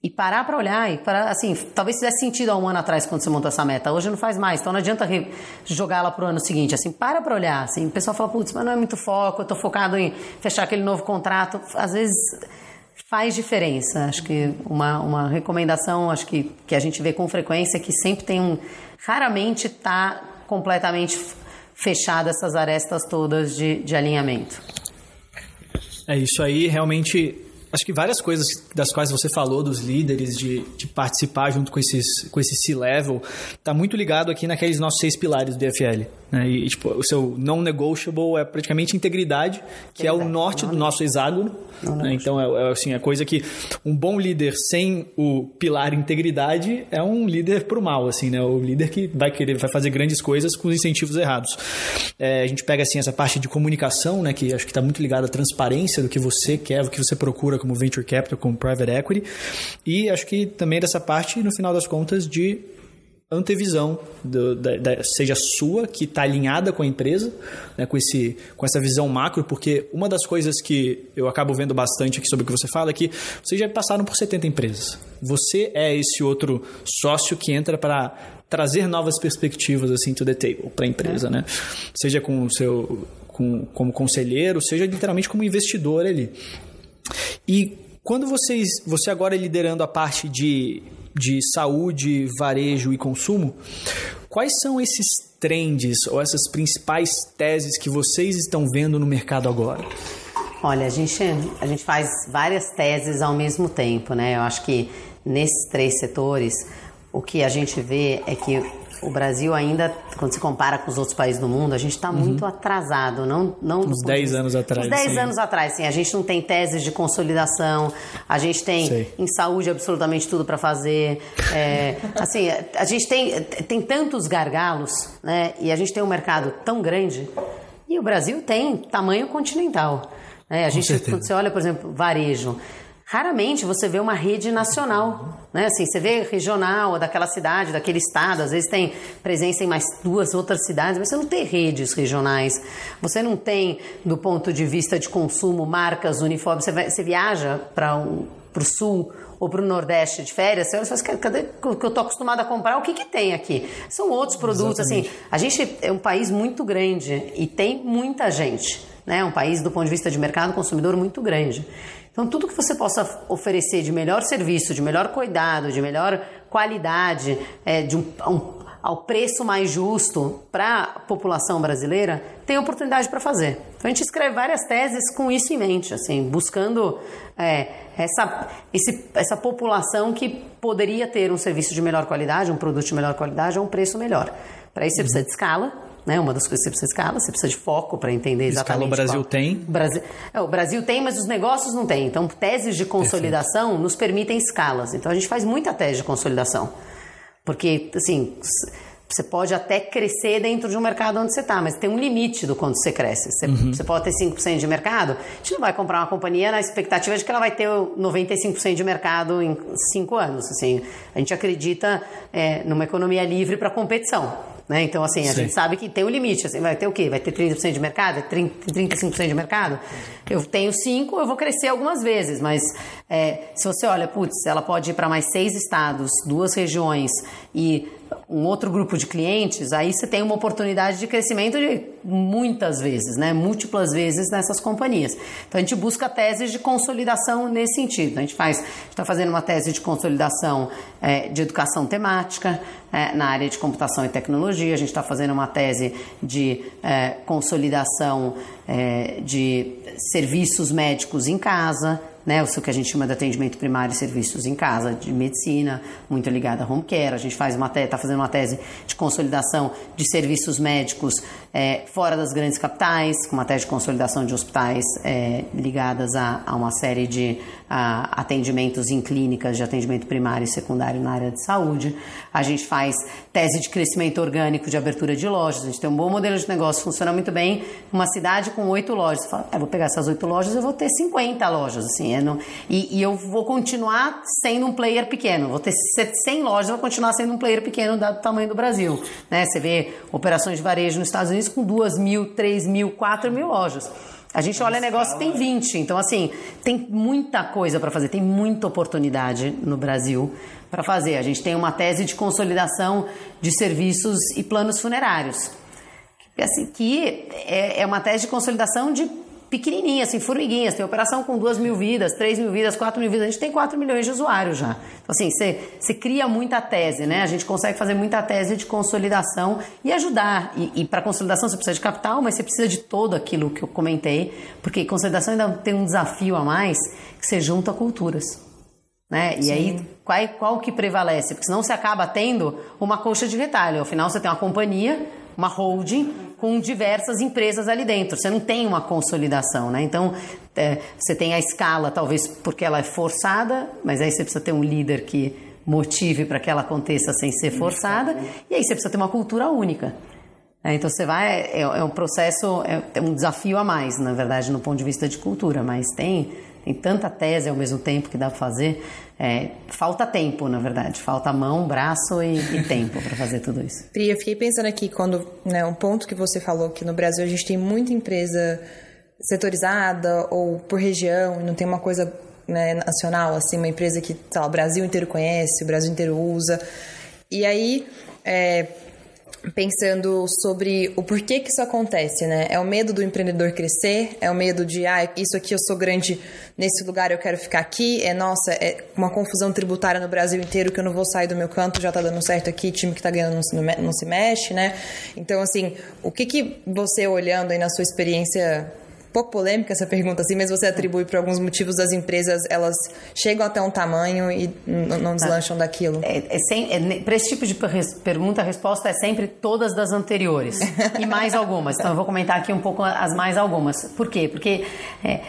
e parar para olhar e para assim talvez fizesse sentido há um ano atrás quando você montou essa meta. Hoje não faz mais então não adianta jogá-la para o ano seguinte assim para para olhar assim. O pessoal fala putz mas não é muito foco eu estou focado em fechar aquele novo contrato. Às vezes faz diferença. Acho que uma, uma recomendação acho que que a gente vê com frequência é que sempre tem um raramente está completamente fechada essas arestas todas de, de alinhamento é isso aí, realmente. Acho que várias coisas das quais você falou, dos líderes, de, de participar junto com, esses, com esse C-Level, está muito ligado aqui naqueles nossos seis pilares do DFL. Né? E, tipo, o seu non-negotiable é praticamente integridade, que é o norte do nosso hexágono. Né? Então, é, é, assim, a coisa que um bom líder sem o pilar integridade é um líder pro mal, assim, né? O líder que vai querer, vai fazer grandes coisas com os incentivos errados. É, a gente pega, assim, essa parte de comunicação, né? Que acho que está muito ligada à transparência do que você quer, do que você procura como venture capital, como private equity. E acho que também dessa parte, no final das contas, de antevisão, do, da, da, seja sua, que está alinhada com a empresa, né, com, esse, com essa visão macro, porque uma das coisas que eu acabo vendo bastante aqui sobre o que você fala é que vocês já passaram por 70 empresas. Você é esse outro sócio que entra para trazer novas perspectivas assim to the table para a empresa, é. né? Seja com o seu com, como conselheiro, seja literalmente como investidor ali. E quando vocês, você agora é liderando a parte de de saúde, varejo e consumo, quais são esses trends ou essas principais teses que vocês estão vendo no mercado agora? Olha, a gente, a gente faz várias teses ao mesmo tempo, né? Eu acho que nesses três setores, o que a gente vê é que o Brasil ainda, quando se compara com os outros países do mundo, a gente está uhum. muito atrasado. Não, não uns 10 anos atrás. Uns 10 anos atrás, sim. A gente não tem teses de consolidação, a gente tem Sei. em saúde absolutamente tudo para fazer. É, assim, a gente tem, tem tantos gargalos, né? E a gente tem um mercado tão grande. E o Brasil tem tamanho continental. É, a gente, quando você olha, por exemplo, varejo, raramente você vê uma rede nacional, né? Assim, você vê regional daquela cidade, daquele estado, às vezes tem presença em mais duas outras cidades, mas você não tem redes regionais. Você não tem, do ponto de vista de consumo, marcas uniformes. Você, vai, você viaja para um, o sul ou para o Nordeste de férias, você fala, assim, cadê o que eu estou acostumada a comprar? O que, que tem aqui? São outros produtos. Exatamente. Assim, a gente é um país muito grande e tem muita gente. Né? Um país, do ponto de vista de mercado consumidor, muito grande. Então, tudo que você possa oferecer de melhor serviço, de melhor cuidado, de melhor qualidade, é, de um, um, ao preço mais justo para a população brasileira, tem oportunidade para fazer. Então, a gente escreve várias teses com isso em mente, assim, buscando é, essa, esse, essa população que poderia ter um serviço de melhor qualidade, um produto de melhor qualidade a um preço melhor. Para isso, você precisa de escala né? Uma das coisas que você precisa de escala, você precisa de foco para entender exatamente. Escala o Brasil qual... tem? Brasil... É, o Brasil tem, mas os negócios não têm. Então, teses de consolidação Perfeito. nos permitem escalas. Então, a gente faz muita tese de consolidação. Porque, assim, você pode até crescer dentro de um mercado onde você está, mas tem um limite do quanto você cresce. Você, uhum. você, pode ter 5% de mercado, a gente não vai comprar uma companhia na expectativa de que ela vai ter 95% de mercado em 5 anos. Assim, a gente acredita é, numa economia livre para competição. Né? Então, assim, a Sim. gente sabe que tem um limite. Assim, vai ter o quê? Vai ter 30% de mercado? 30, 35% de mercado? Eu tenho 5, eu vou crescer algumas vezes, mas é, se você olha, putz, ela pode ir para mais seis estados, duas regiões e um outro grupo de clientes, aí você tem uma oportunidade de crescimento de muitas vezes, né? múltiplas vezes nessas companhias. Então a gente busca teses de consolidação nesse sentido. A gente faz, está fazendo uma tese de consolidação é, de educação temática é, na área de computação e tecnologia. A gente está fazendo uma tese de é, consolidação é, de serviços médicos em casa né, o que a gente chama de atendimento primário e serviços em casa, de medicina, muito ligada a home care. A gente faz uma está fazendo uma tese de consolidação de serviços médicos é, fora das grandes capitais, com uma tese de consolidação de hospitais é, ligadas a, a, uma série de a, atendimentos em clínicas de atendimento primário e secundário na área de saúde. A gente faz tese de crescimento orgânico de abertura de lojas. A gente tem um bom modelo de negócio, funciona muito bem. Uma cidade com oito lojas. Você fala, é, vou pegar essas oito lojas, eu vou ter 50 lojas. Assim, é no, e, e, eu vou continuar sendo um player pequeno. Vou ter 100 lojas, vou continuar sendo um player pequeno dado o tamanho do Brasil. Né? Você vê operações de varejo nos Estados Unidos com 2 mil, 3 mil, 4 mil lojas. A gente olha negócio tem 20. Então, assim, tem muita coisa para fazer, tem muita oportunidade no Brasil para fazer. A gente tem uma tese de consolidação de serviços e planos funerários. Assim, que é, é uma tese de consolidação de pequenininha, assim, formiguinhas. Tem operação com duas mil vidas, três mil vidas, quatro mil vidas. A gente tem quatro milhões de usuários já. Então, assim, você, cria muita tese, né? A gente consegue fazer muita tese de consolidação e ajudar. E, e para consolidação você precisa de capital, mas você precisa de todo aquilo que eu comentei, porque consolidação ainda tem um desafio a mais, que você junta culturas. Né? E Sim. aí, qual, qual que prevalece? Porque senão você acaba tendo uma coxa de retalho. Afinal, você tem uma companhia, uma holding, com diversas empresas ali dentro. Você não tem uma consolidação, né? Então, é, você tem a escala, talvez porque ela é forçada, mas aí você precisa ter um líder que motive para que ela aconteça sem ser forçada, e aí você precisa ter uma cultura única. É, então você vai, é, é um processo, é, é um desafio a mais, na verdade, no ponto de vista de cultura, mas tem tem tanta tese ao mesmo tempo que dá para fazer. É, falta tempo, na verdade. Falta mão, braço e, e tempo para fazer tudo isso. Pri, eu fiquei pensando aqui quando, né, um ponto que você falou que no Brasil a gente tem muita empresa setorizada ou por região, e não tem uma coisa né, nacional, assim, uma empresa que lá, o Brasil inteiro conhece, o Brasil inteiro usa. E aí, é, pensando sobre o porquê que isso acontece, né? É o medo do empreendedor crescer, é o medo de, ah, isso aqui eu sou grande nesse lugar, eu quero ficar aqui, é, nossa, é uma confusão tributária no Brasil inteiro que eu não vou sair do meu canto, já tá dando certo aqui, time que tá ganhando não, não se mexe, né? Então, assim, o que que você olhando aí na sua experiência pouco polêmica essa pergunta, assim, mas você atribui por alguns motivos as empresas, elas chegam até um tamanho e não deslancham tá. daquilo? É, é, é Para esse tipo de pergunta, a resposta é sempre todas das anteriores e mais algumas. Então eu vou comentar aqui um pouco as mais algumas. Por quê? Porque é,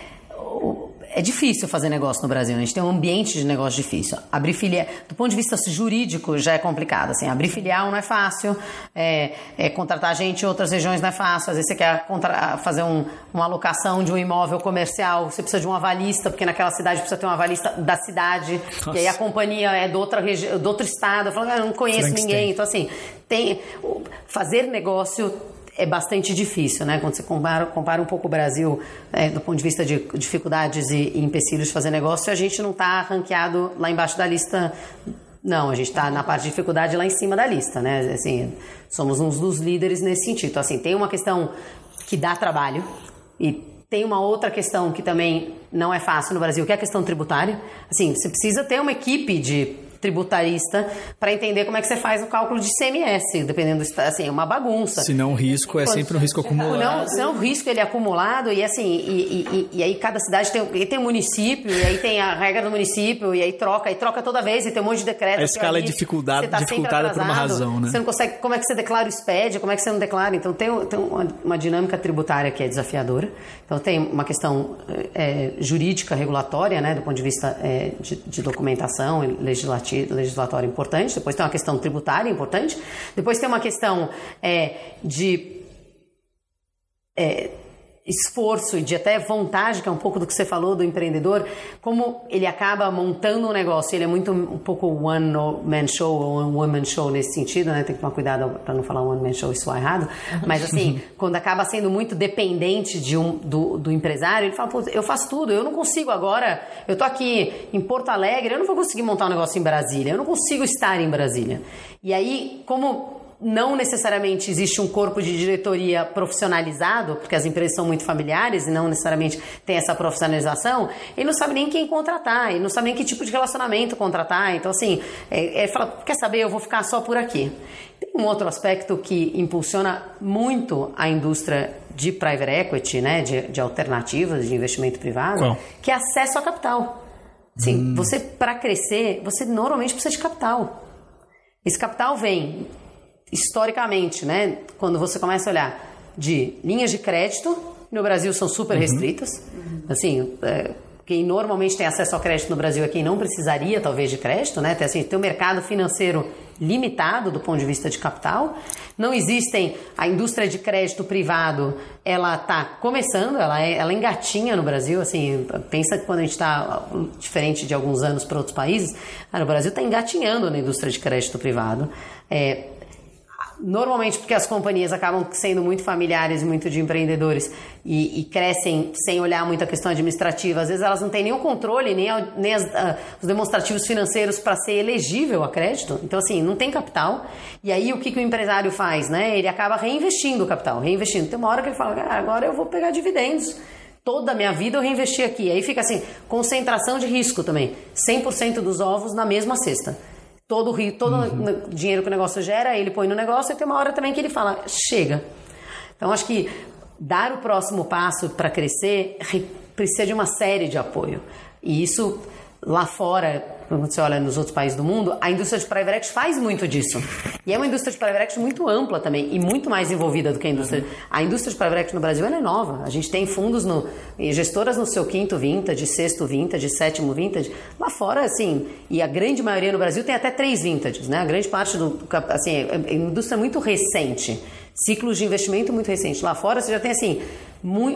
é difícil fazer negócio no Brasil. Né? A gente tem um ambiente de negócio difícil. Abrir filial, do ponto de vista jurídico, já é complicado. Assim, abrir filial não é fácil. É, é, contratar gente em outras regiões não é fácil. Às vezes você quer contra, fazer um, uma alocação de um imóvel comercial, você precisa de um avalista, porque naquela cidade precisa ter um avalista da cidade. Nossa. E aí a companhia é do, outra do outro estado. Eu, falo, ah, eu não conheço ninguém. Então, assim, tem, fazer negócio é bastante difícil, né? Quando você compara, compara um pouco o Brasil é, do ponto de vista de dificuldades e, e empecilhos de fazer negócio, a gente não está ranqueado lá embaixo da lista. Não, a gente está na parte de dificuldade lá em cima da lista, né? Assim, somos uns dos líderes nesse sentido. Então, assim, tem uma questão que dá trabalho e tem uma outra questão que também não é fácil no Brasil, que é a questão tributária. Assim, você precisa ter uma equipe de tributarista para entender como é que você faz o cálculo de CMS, dependendo do assim, é uma bagunça. Se não o risco é sempre um risco acumulado. Não, se não o risco ele é acumulado e assim, e, e, e, aí cada cidade tem, e tem um município, e aí tem a regra do município, e aí troca, e troca toda vez, e tem um monte de decreto. A escala é dificuldade, tá dificultada por uma razão, né? Você não consegue, como é que você declara o SPED, como é que você não declara? Então tem, tem uma, uma dinâmica tributária que é desafiadora. Então tem uma questão é, jurídica, regulatória, né, do ponto de vista é, de, de documentação legislativa legislatória importante, depois tem uma questão tributária importante, depois tem uma questão é, de é, esforço e de até vontade, que é um pouco do que você falou do empreendedor, como ele acaba montando um negócio, ele é muito um pouco one man show ou one woman show nesse sentido, né? Tem que tomar cuidado para não falar one man show isso é errado, mas assim, quando acaba sendo muito dependente de um do, do empresário, ele fala, Pô, eu faço tudo, eu não consigo agora, eu tô aqui em Porto Alegre, eu não vou conseguir montar um negócio em Brasília, eu não consigo estar em Brasília. E aí, como não necessariamente existe um corpo de diretoria profissionalizado, porque as empresas são muito familiares e não necessariamente tem essa profissionalização, ele não sabe nem quem contratar, ele não sabe nem que tipo de relacionamento contratar. Então, assim, é, é fala, quer saber, eu vou ficar só por aqui. Tem um outro aspecto que impulsiona muito a indústria de private equity, né, de, de alternativas de investimento privado, Qual? que é acesso a capital. Sim, hum. você para crescer, você normalmente precisa de capital. Esse capital vem historicamente, né, quando você começa a olhar de linhas de crédito, no Brasil são super restritas, uhum. assim, é, quem normalmente tem acesso ao crédito no Brasil é quem não precisaria, talvez, de crédito, né? Tem, assim, tem um mercado financeiro limitado do ponto de vista de capital. Não existem. A indústria de crédito privado, ela está começando, ela, é, ela engatinha no Brasil. Assim, pensa que quando a gente está diferente de alguns anos para outros países, ah, o Brasil está engatinhando na indústria de crédito privado. É, Normalmente porque as companhias acabam sendo muito familiares, muito de empreendedores e, e, crescem sem olhar muito a questão administrativa. Às vezes elas não têm o controle, nem, a, nem as, a, os demonstrativos financeiros para ser elegível a crédito. Então, assim, não tem capital. E aí o que, que o empresário faz? Né? Ele acaba reinvestindo o capital, reinvestindo. Tem uma hora que ele fala, ah, agora eu vou pegar dividendos. Toda a minha vida eu reinvesti aqui. Aí fica assim, concentração de risco também. 100% dos ovos na mesma cesta todo o todo uhum. dinheiro que o negócio gera, ele põe no negócio e tem uma hora também que ele fala, chega. Então acho que dar o próximo passo para crescer precisa de uma série de apoio. E isso lá fora, quando você olha nos outros países do mundo, a indústria de private equity faz muito disso. E é uma indústria de private equity muito ampla também e muito mais envolvida do que a indústria. A indústria de private equity no Brasil é nova. A gente tem fundos no, gestoras no seu quinto vintage, sexto vintage, sétimo vintage. Lá fora, assim, e a grande maioria no Brasil tem até três vintages, né? A grande parte do, assim, é, é indústria muito recente. Ciclos de investimento muito recente. Lá fora você já tem assim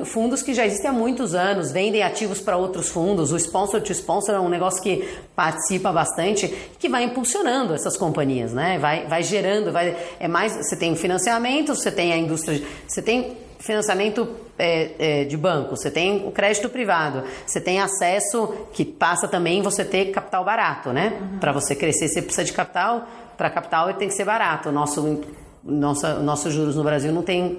fundos que já existem há muitos anos, vendem ativos para outros fundos, o sponsor to sponsor é um negócio que participa bastante, que vai impulsionando essas companhias, né? Vai, vai gerando, vai, é mais, você tem financiamento, você tem a indústria, você tem financiamento é, é, de banco, você tem o crédito privado, você tem acesso que passa também você ter capital barato, né? Uhum. Para você crescer, você precisa de capital, para capital ele tem que ser barato. O nosso nossa, nossos juros no Brasil não tem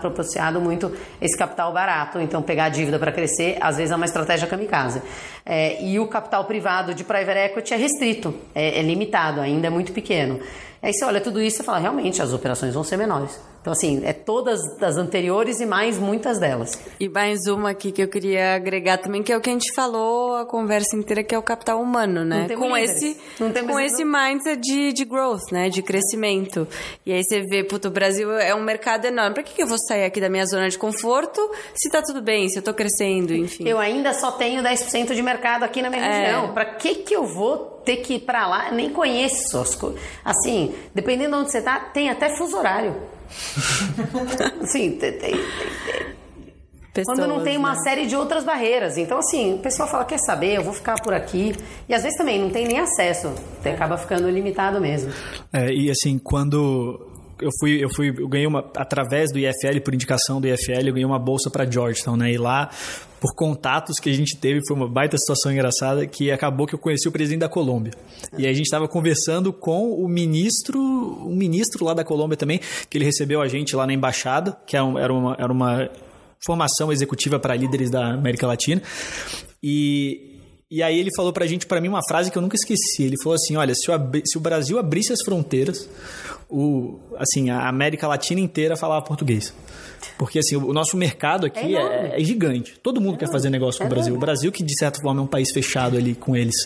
propiciado muito esse capital barato, então pegar a dívida para crescer, às vezes é uma estratégia kamikaze. É, e o capital privado de private equity é restrito, é, é limitado, ainda é muito pequeno. Aí você olha tudo isso e fala, realmente, as operações vão ser menores. Então, assim, é todas das anteriores e mais muitas delas. E mais uma aqui que eu queria agregar também, que é o que a gente falou a conversa inteira, que é o capital humano, né? Com esse, com esse mindset de, de growth, né? De crescimento. E aí você vê, puto, o Brasil é um mercado enorme. Pra que, que eu vou sair aqui da minha zona de conforto se tá tudo bem, se eu tô crescendo, enfim? Eu ainda só tenho 10% de mercado aqui na minha é. região. Pra que que eu vou ter que ir pra lá? Nem conheço as coisas. Assim, dependendo de onde você tá, tem até fuso horário. Sim, tem, tem, tem. Pessoas, Quando não tem uma né? série de outras barreiras. Então, assim, o pessoal fala, quer saber, eu vou ficar por aqui. E às vezes também não tem nem acesso. Você acaba ficando limitado mesmo. É, e assim, quando eu fui, eu fui, eu ganhei uma através do IFL, por indicação do IFL, eu ganhei uma bolsa para Georgetown, né? E lá, por contatos que a gente teve, foi uma baita situação engraçada que acabou que eu conheci o presidente da Colômbia. E aí a gente estava conversando com o ministro, um ministro lá da Colômbia também, que ele recebeu a gente lá na embaixada, que era uma, era uma formação executiva para líderes da América Latina. E e aí ele falou pra gente, para mim, uma frase que eu nunca esqueci. Ele falou assim, olha, se o, se o Brasil abrisse as fronteiras, o, assim, a América Latina inteira falava português. Porque assim, o nosso mercado aqui é, é, é gigante. Todo mundo é quer fazer negócio com o Brasil. O Brasil que, de certa forma, é um país fechado ali com eles.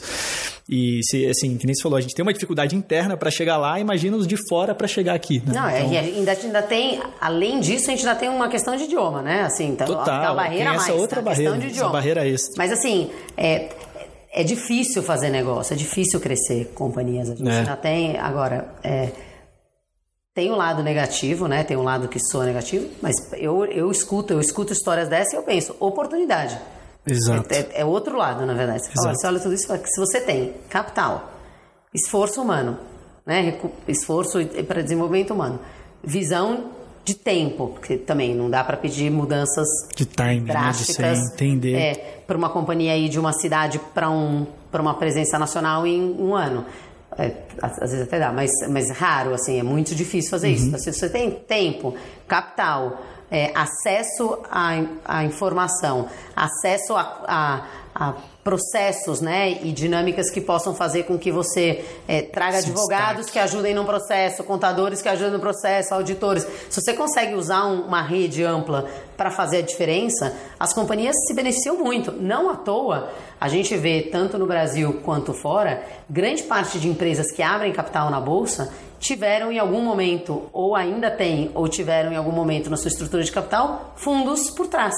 E, se, assim, que nem você falou, a gente tem uma dificuldade interna para chegar lá, imagina os de fora para chegar aqui. Né? Não, então... ainda, ainda tem, além disso, a gente ainda tem uma questão de idioma, né? Assim, então, Total, a barreira tem essa mais, outra barreira, de essa barreira extra. Mas assim, é, é difícil fazer negócio, é difícil crescer companhias. A gente é. ainda tem, agora, é, tem um lado negativo, né? Tem um lado que soa negativo, mas eu, eu escuto, eu escuto histórias dessas e eu penso, oportunidade. Exato. É, é, é outro lado, na verdade. Você, fala, você olha tudo isso se você tem capital, esforço humano, né? Esforço para desenvolvimento humano, visão de tempo, porque também não dá para pedir mudanças de time, drásticas, né? de entender. É, para uma companhia aí de uma cidade para um, para uma presença nacional em um ano. É, às vezes até dá, mas, mas raro, assim, é muito difícil fazer uhum. isso. Se você tem tempo, capital, é, acesso à, à informação, acesso a, a, a processos né, e dinâmicas que possam fazer com que você é, traga Se advogados que ajudem no processo, contadores que ajudem no processo, auditores. Se você consegue usar um, uma rede ampla para fazer a diferença, as companhias se beneficiam muito. Não à toa, a gente vê, tanto no Brasil quanto fora, grande parte de empresas que abrem capital na bolsa tiveram em algum momento, ou ainda têm, ou tiveram em algum momento na sua estrutura de capital, fundos por trás.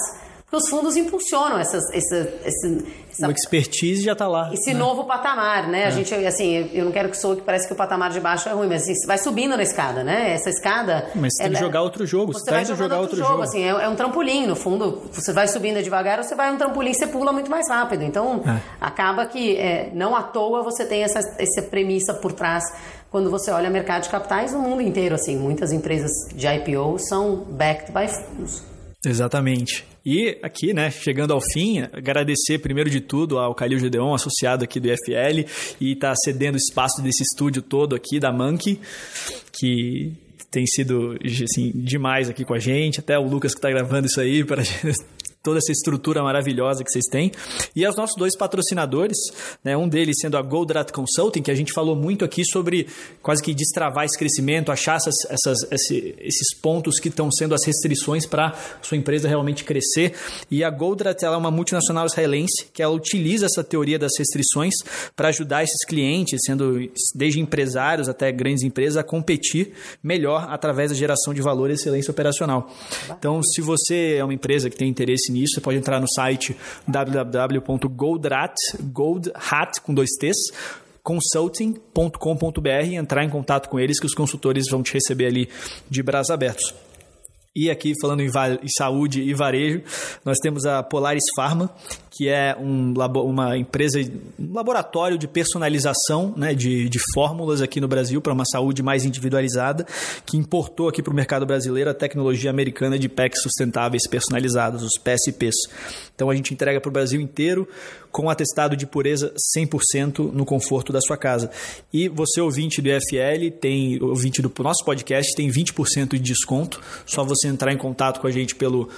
Porque os fundos impulsionam essas, essa, esse, essa, o expertise já está lá. Esse né? novo patamar, né? É. A gente, assim, eu não quero que soe que parece que o patamar de baixo é ruim, mas assim, vai subindo na escada, né? Essa escada. Mas você tem que jogar outro jogo, você, você tá indo jogar outro, jogo. jogo. Assim, é, é, um trampolim, no fundo. Você vai subindo devagar, você vai um trampolim, você pula muito mais rápido. Então, é. acaba que é, não à toa você tem essa, essa premissa por trás quando você olha mercado de capitais no mundo inteiro. Assim, muitas empresas de IPO são backed by funds. Exatamente. E aqui, né, chegando ao fim, agradecer primeiro de tudo ao Calil Gedeon, associado aqui do IFL, e está cedendo espaço desse estúdio todo aqui da Monkey, que tem sido assim, demais aqui com a gente, até o Lucas que está gravando isso aí para toda essa estrutura maravilhosa que vocês têm. E aos nossos dois patrocinadores, né, um deles sendo a Goldrat Consulting, que a gente falou muito aqui sobre quase que destravar esse crescimento, achar essas, essas, esses pontos que estão sendo as restrições para sua empresa realmente crescer. E a Goldrat ela é uma multinacional israelense que ela utiliza essa teoria das restrições para ajudar esses clientes, sendo desde empresários até grandes empresas, a competir melhor através da geração de valor e excelência operacional. Então, se você é uma empresa que tem interesse nisso, você pode entrar no site www.goldrat, com dois T's, consulting.com.br e entrar em contato com eles que os consultores vão te receber ali de braços abertos. E aqui, falando em, em, saúde e varejo, nós temos a Polaris Pharma, que é um, uma empresa, um laboratório de personalização né, de, de fórmulas aqui no Brasil para uma saúde mais individualizada, que importou aqui para o mercado brasileiro a tecnologia americana de packs sustentáveis personalizados, os PSPs. Então a gente entrega para o Brasil inteiro com atestado de pureza 100% no conforto da sua casa. E você, ouvinte do IFL, tem ouvinte do nosso podcast, tem 20% de desconto. Só você entrar em contato com a gente pelo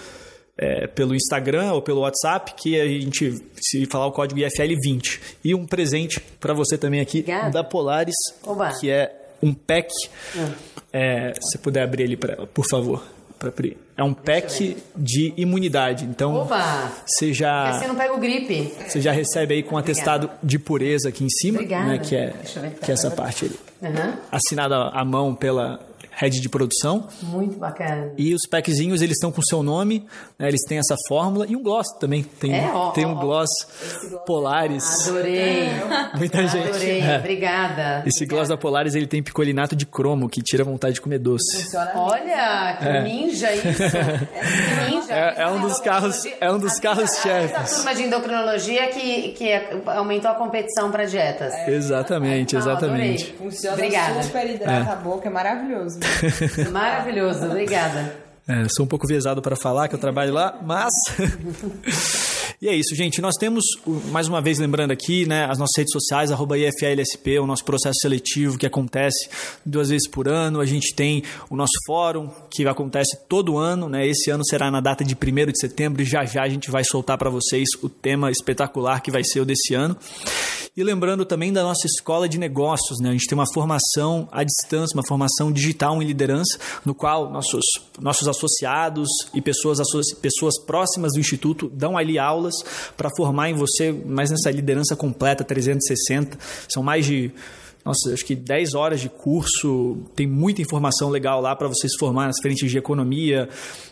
é, pelo Instagram ou pelo WhatsApp, que a gente, se falar o código IFL20. E um presente para você também aqui Obrigada. da Polaris, Oba. que é um pack. Hum. É, se puder abrir ele, pra, por favor. Pra abrir. É um pack de imunidade. Então, você já. Você não pega o gripe. Você já recebe aí com um atestado de pureza aqui em cima, Obrigada. né? Que é, que é essa parte ali. Uhum. Assinada à mão pela head de produção. Muito bacana. E os packzinhos, eles estão com seu nome, né, eles têm essa fórmula e um gloss também. Tem, é, ó, tem um ó, gloss, gloss Polaris. Adorei. Muita gente. Adorei, é. obrigada. Esse obrigada. gloss da Polaris, ele tem picolinato de cromo, que tira vontade de comer doce. Funciona Olha, que é. ninja isso. que ninja. É, é um dos carros, é um dos carros chefes. A turma de endocrinologia que, que aumentou a competição para dietas. exatamente, exatamente. Não, Funciona Obrigada. super hidrata a boca, é maravilhoso. Maravilhoso, obrigada. É, sou um pouco viesado para falar que eu trabalho lá, mas. e é isso, gente. Nós temos, mais uma vez lembrando aqui, né, as nossas redes sociais, arroba IFLSP, o nosso processo seletivo que acontece duas vezes por ano. A gente tem o nosso fórum, que acontece todo ano, né? Esse ano será na data de 1 de setembro e já já a gente vai soltar para vocês o tema espetacular que vai ser o desse ano. E lembrando também da nossa escola de negócios, né? A gente tem uma formação à distância, uma formação digital em liderança, no qual nossos, nossos associados e pessoas, pessoas próximas do Instituto dão ali aulas para formar em você mais nessa liderança completa 360. São mais de nossa, acho que 10 horas de curso, tem muita informação legal lá para vocês formar nas frentes de economia,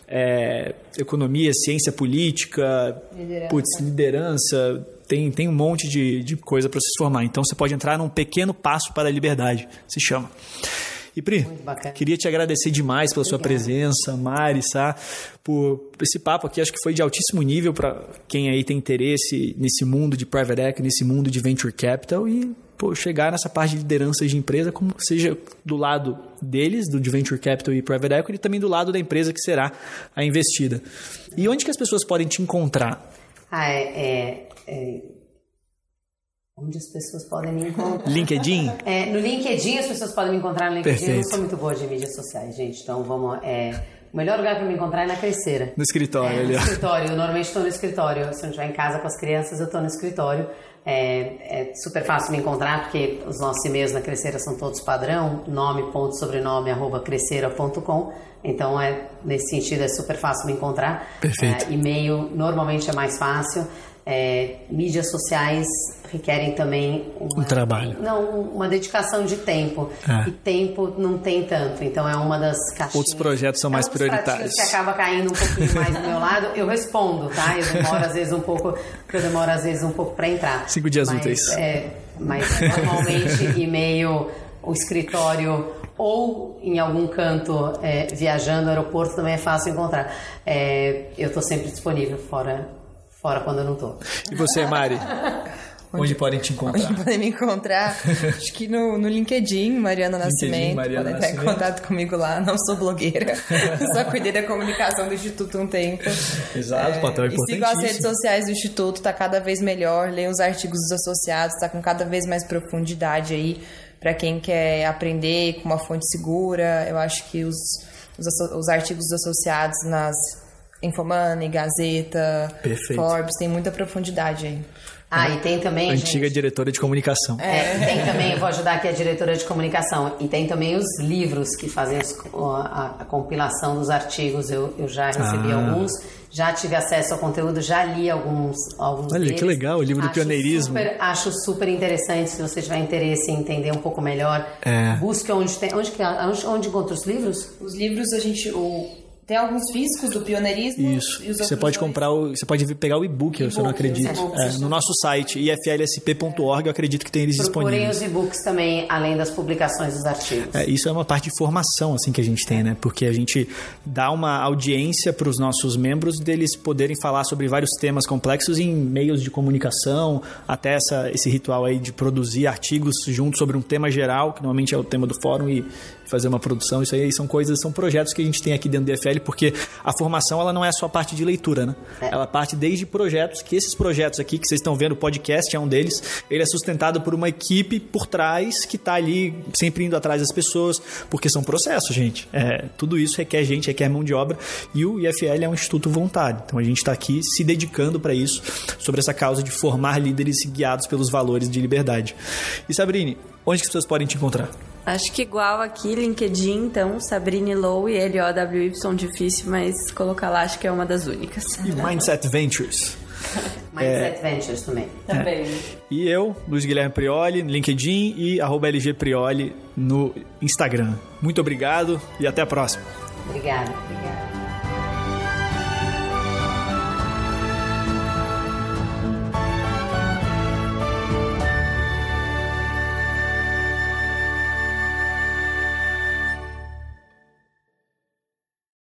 é, economia, ciência política, liderança, putz, liderança tem, tem um monte de, de coisa para vocês formar. Então você pode entrar num pequeno passo para a liberdade, se chama. E Pri, queria te agradecer demais pela Obrigada. sua presença, Mari, Sá, por esse papo aqui, acho que foi de altíssimo nível para quem aí tem interesse nesse mundo de private equity, nesse mundo de venture capital e pô, chegar nessa parte de liderança de empresa, como seja do lado deles, do de venture capital e private equity, e também do lado da empresa que será a investida. E onde que as pessoas podem te encontrar? Ah, é, é, é Onde as pessoas podem me encontrar. LinkedIn? É, no LinkedIn as pessoas podem me encontrar no LinkedIn. Perfeito. Eu não sou muito boa de mídias sociais, gente. Então vamos. É, o melhor lugar para me encontrar é na Cresceira. No escritório, é, No escritório. Eu normalmente estou no escritório. Se eu não estiver em casa com as crianças, eu estou no escritório. É, é, super fácil me encontrar, porque os nossos e-mails na Cresceira são todos padrão, nome, ponto, sobrenome, arroba cresceira.com. Então, é, nesse sentido, é super fácil me encontrar. Perfeito. É, e-mail normalmente é mais fácil. É, mídias sociais requerem também uma, um trabalho. Não, uma dedicação de tempo. É. E tempo não tem tanto. Então é uma das caixinhas. Outros projetos são é mais prioritários. que acaba caindo um pouquinho mais do meu lado, eu respondo, tá? Eu demoro às vezes um pouco, eu demoro às vezes um pouco para entrar. Cinco dias mas, úteis. É, mas normalmente e-mail, o escritório ou em algum canto é, viajando, aeroporto também é fácil encontrar. É, eu estou sempre disponível fora Fora quando eu não tô. E você, Mari? Onde, onde, podem te encontrar? Onde podem me encontrar? Acho que no, no LinkedIn, Mariana Nascimento. LinkedIn, Mariana podem Nascimento. entrar em contato comigo lá. Não sou blogueira. Só cuidei da comunicação do Instituto um tempo. Exato, é, papel é importantíssimo. E sigo as redes sociais do Instituto, tá cada vez melhor. Leio os artigos dos associados, tá com cada vez mais profundidade aí. para quem quer aprender com uma fonte segura. Eu acho que os, os, os artigos dos associados nas Infomoney, Gazeta, Perfeito. Forbes, tem muita profundidade aí. Ah, e tem também. Antiga gente, diretora de comunicação. É, tem também, eu vou ajudar aqui a diretora de comunicação. E tem também os livros que fazem a, a, compilação dos artigos. Eu, eu já recebi ah. alguns, já tive acesso ao conteúdo, já li alguns, alguns Olha, deles. que legal, o livro acho do pioneirismo. Super, acho super interessante, se você tiver interesse em entender um pouco melhor. É. Busque onde tem. Onde, onde, onde encontra os livros? Os livros a gente. O tem alguns físicos do pioneirismo. Isso. você pode comprar o, você pode pegar o e-book, e eu não acredito. É, no nosso site iflsp.org, eu acredito que tem eles Procurem disponíveis. os e-books também, além das publicações dos artigos. É, isso é uma parte de formação assim que a gente tem, né? Porque a gente dá uma audiência para os nossos membros deles poderem falar sobre vários temas complexos em meios de comunicação, até essa, esse ritual aí de produzir artigos juntos sobre um tema geral, que normalmente é o tema do fórum e fazer uma produção. Isso aí são coisas, são projetos que a gente tem aqui dentro do IFL, porque a formação ela não é só a parte de leitura, né? É. Ela parte desde projetos, que esses projetos aqui que vocês estão vendo, o podcast é um deles, ele é sustentado por uma equipe por trás que está ali sempre indo atrás das pessoas, porque são processos, gente. É, tudo isso requer gente, requer mão de obra, e o IFL é um instituto voluntário. Então a gente está aqui se dedicando para isso, sobre essa causa de formar líderes guiados pelos valores de liberdade. E Sabrine, onde que as pessoas podem te encontrar? Acho que igual aqui, LinkedIn, então, Sabrine Low e L-O-W-Y, difícil, mas colocar lá acho que é uma das únicas. E Mindset Ventures. Mindset é, Ventures também. Também. É. E eu, Luiz Guilherme Prioli, no LinkedIn e arroba LG Prioli no Instagram. Muito obrigado e até a próxima. Obrigada. Obrigada.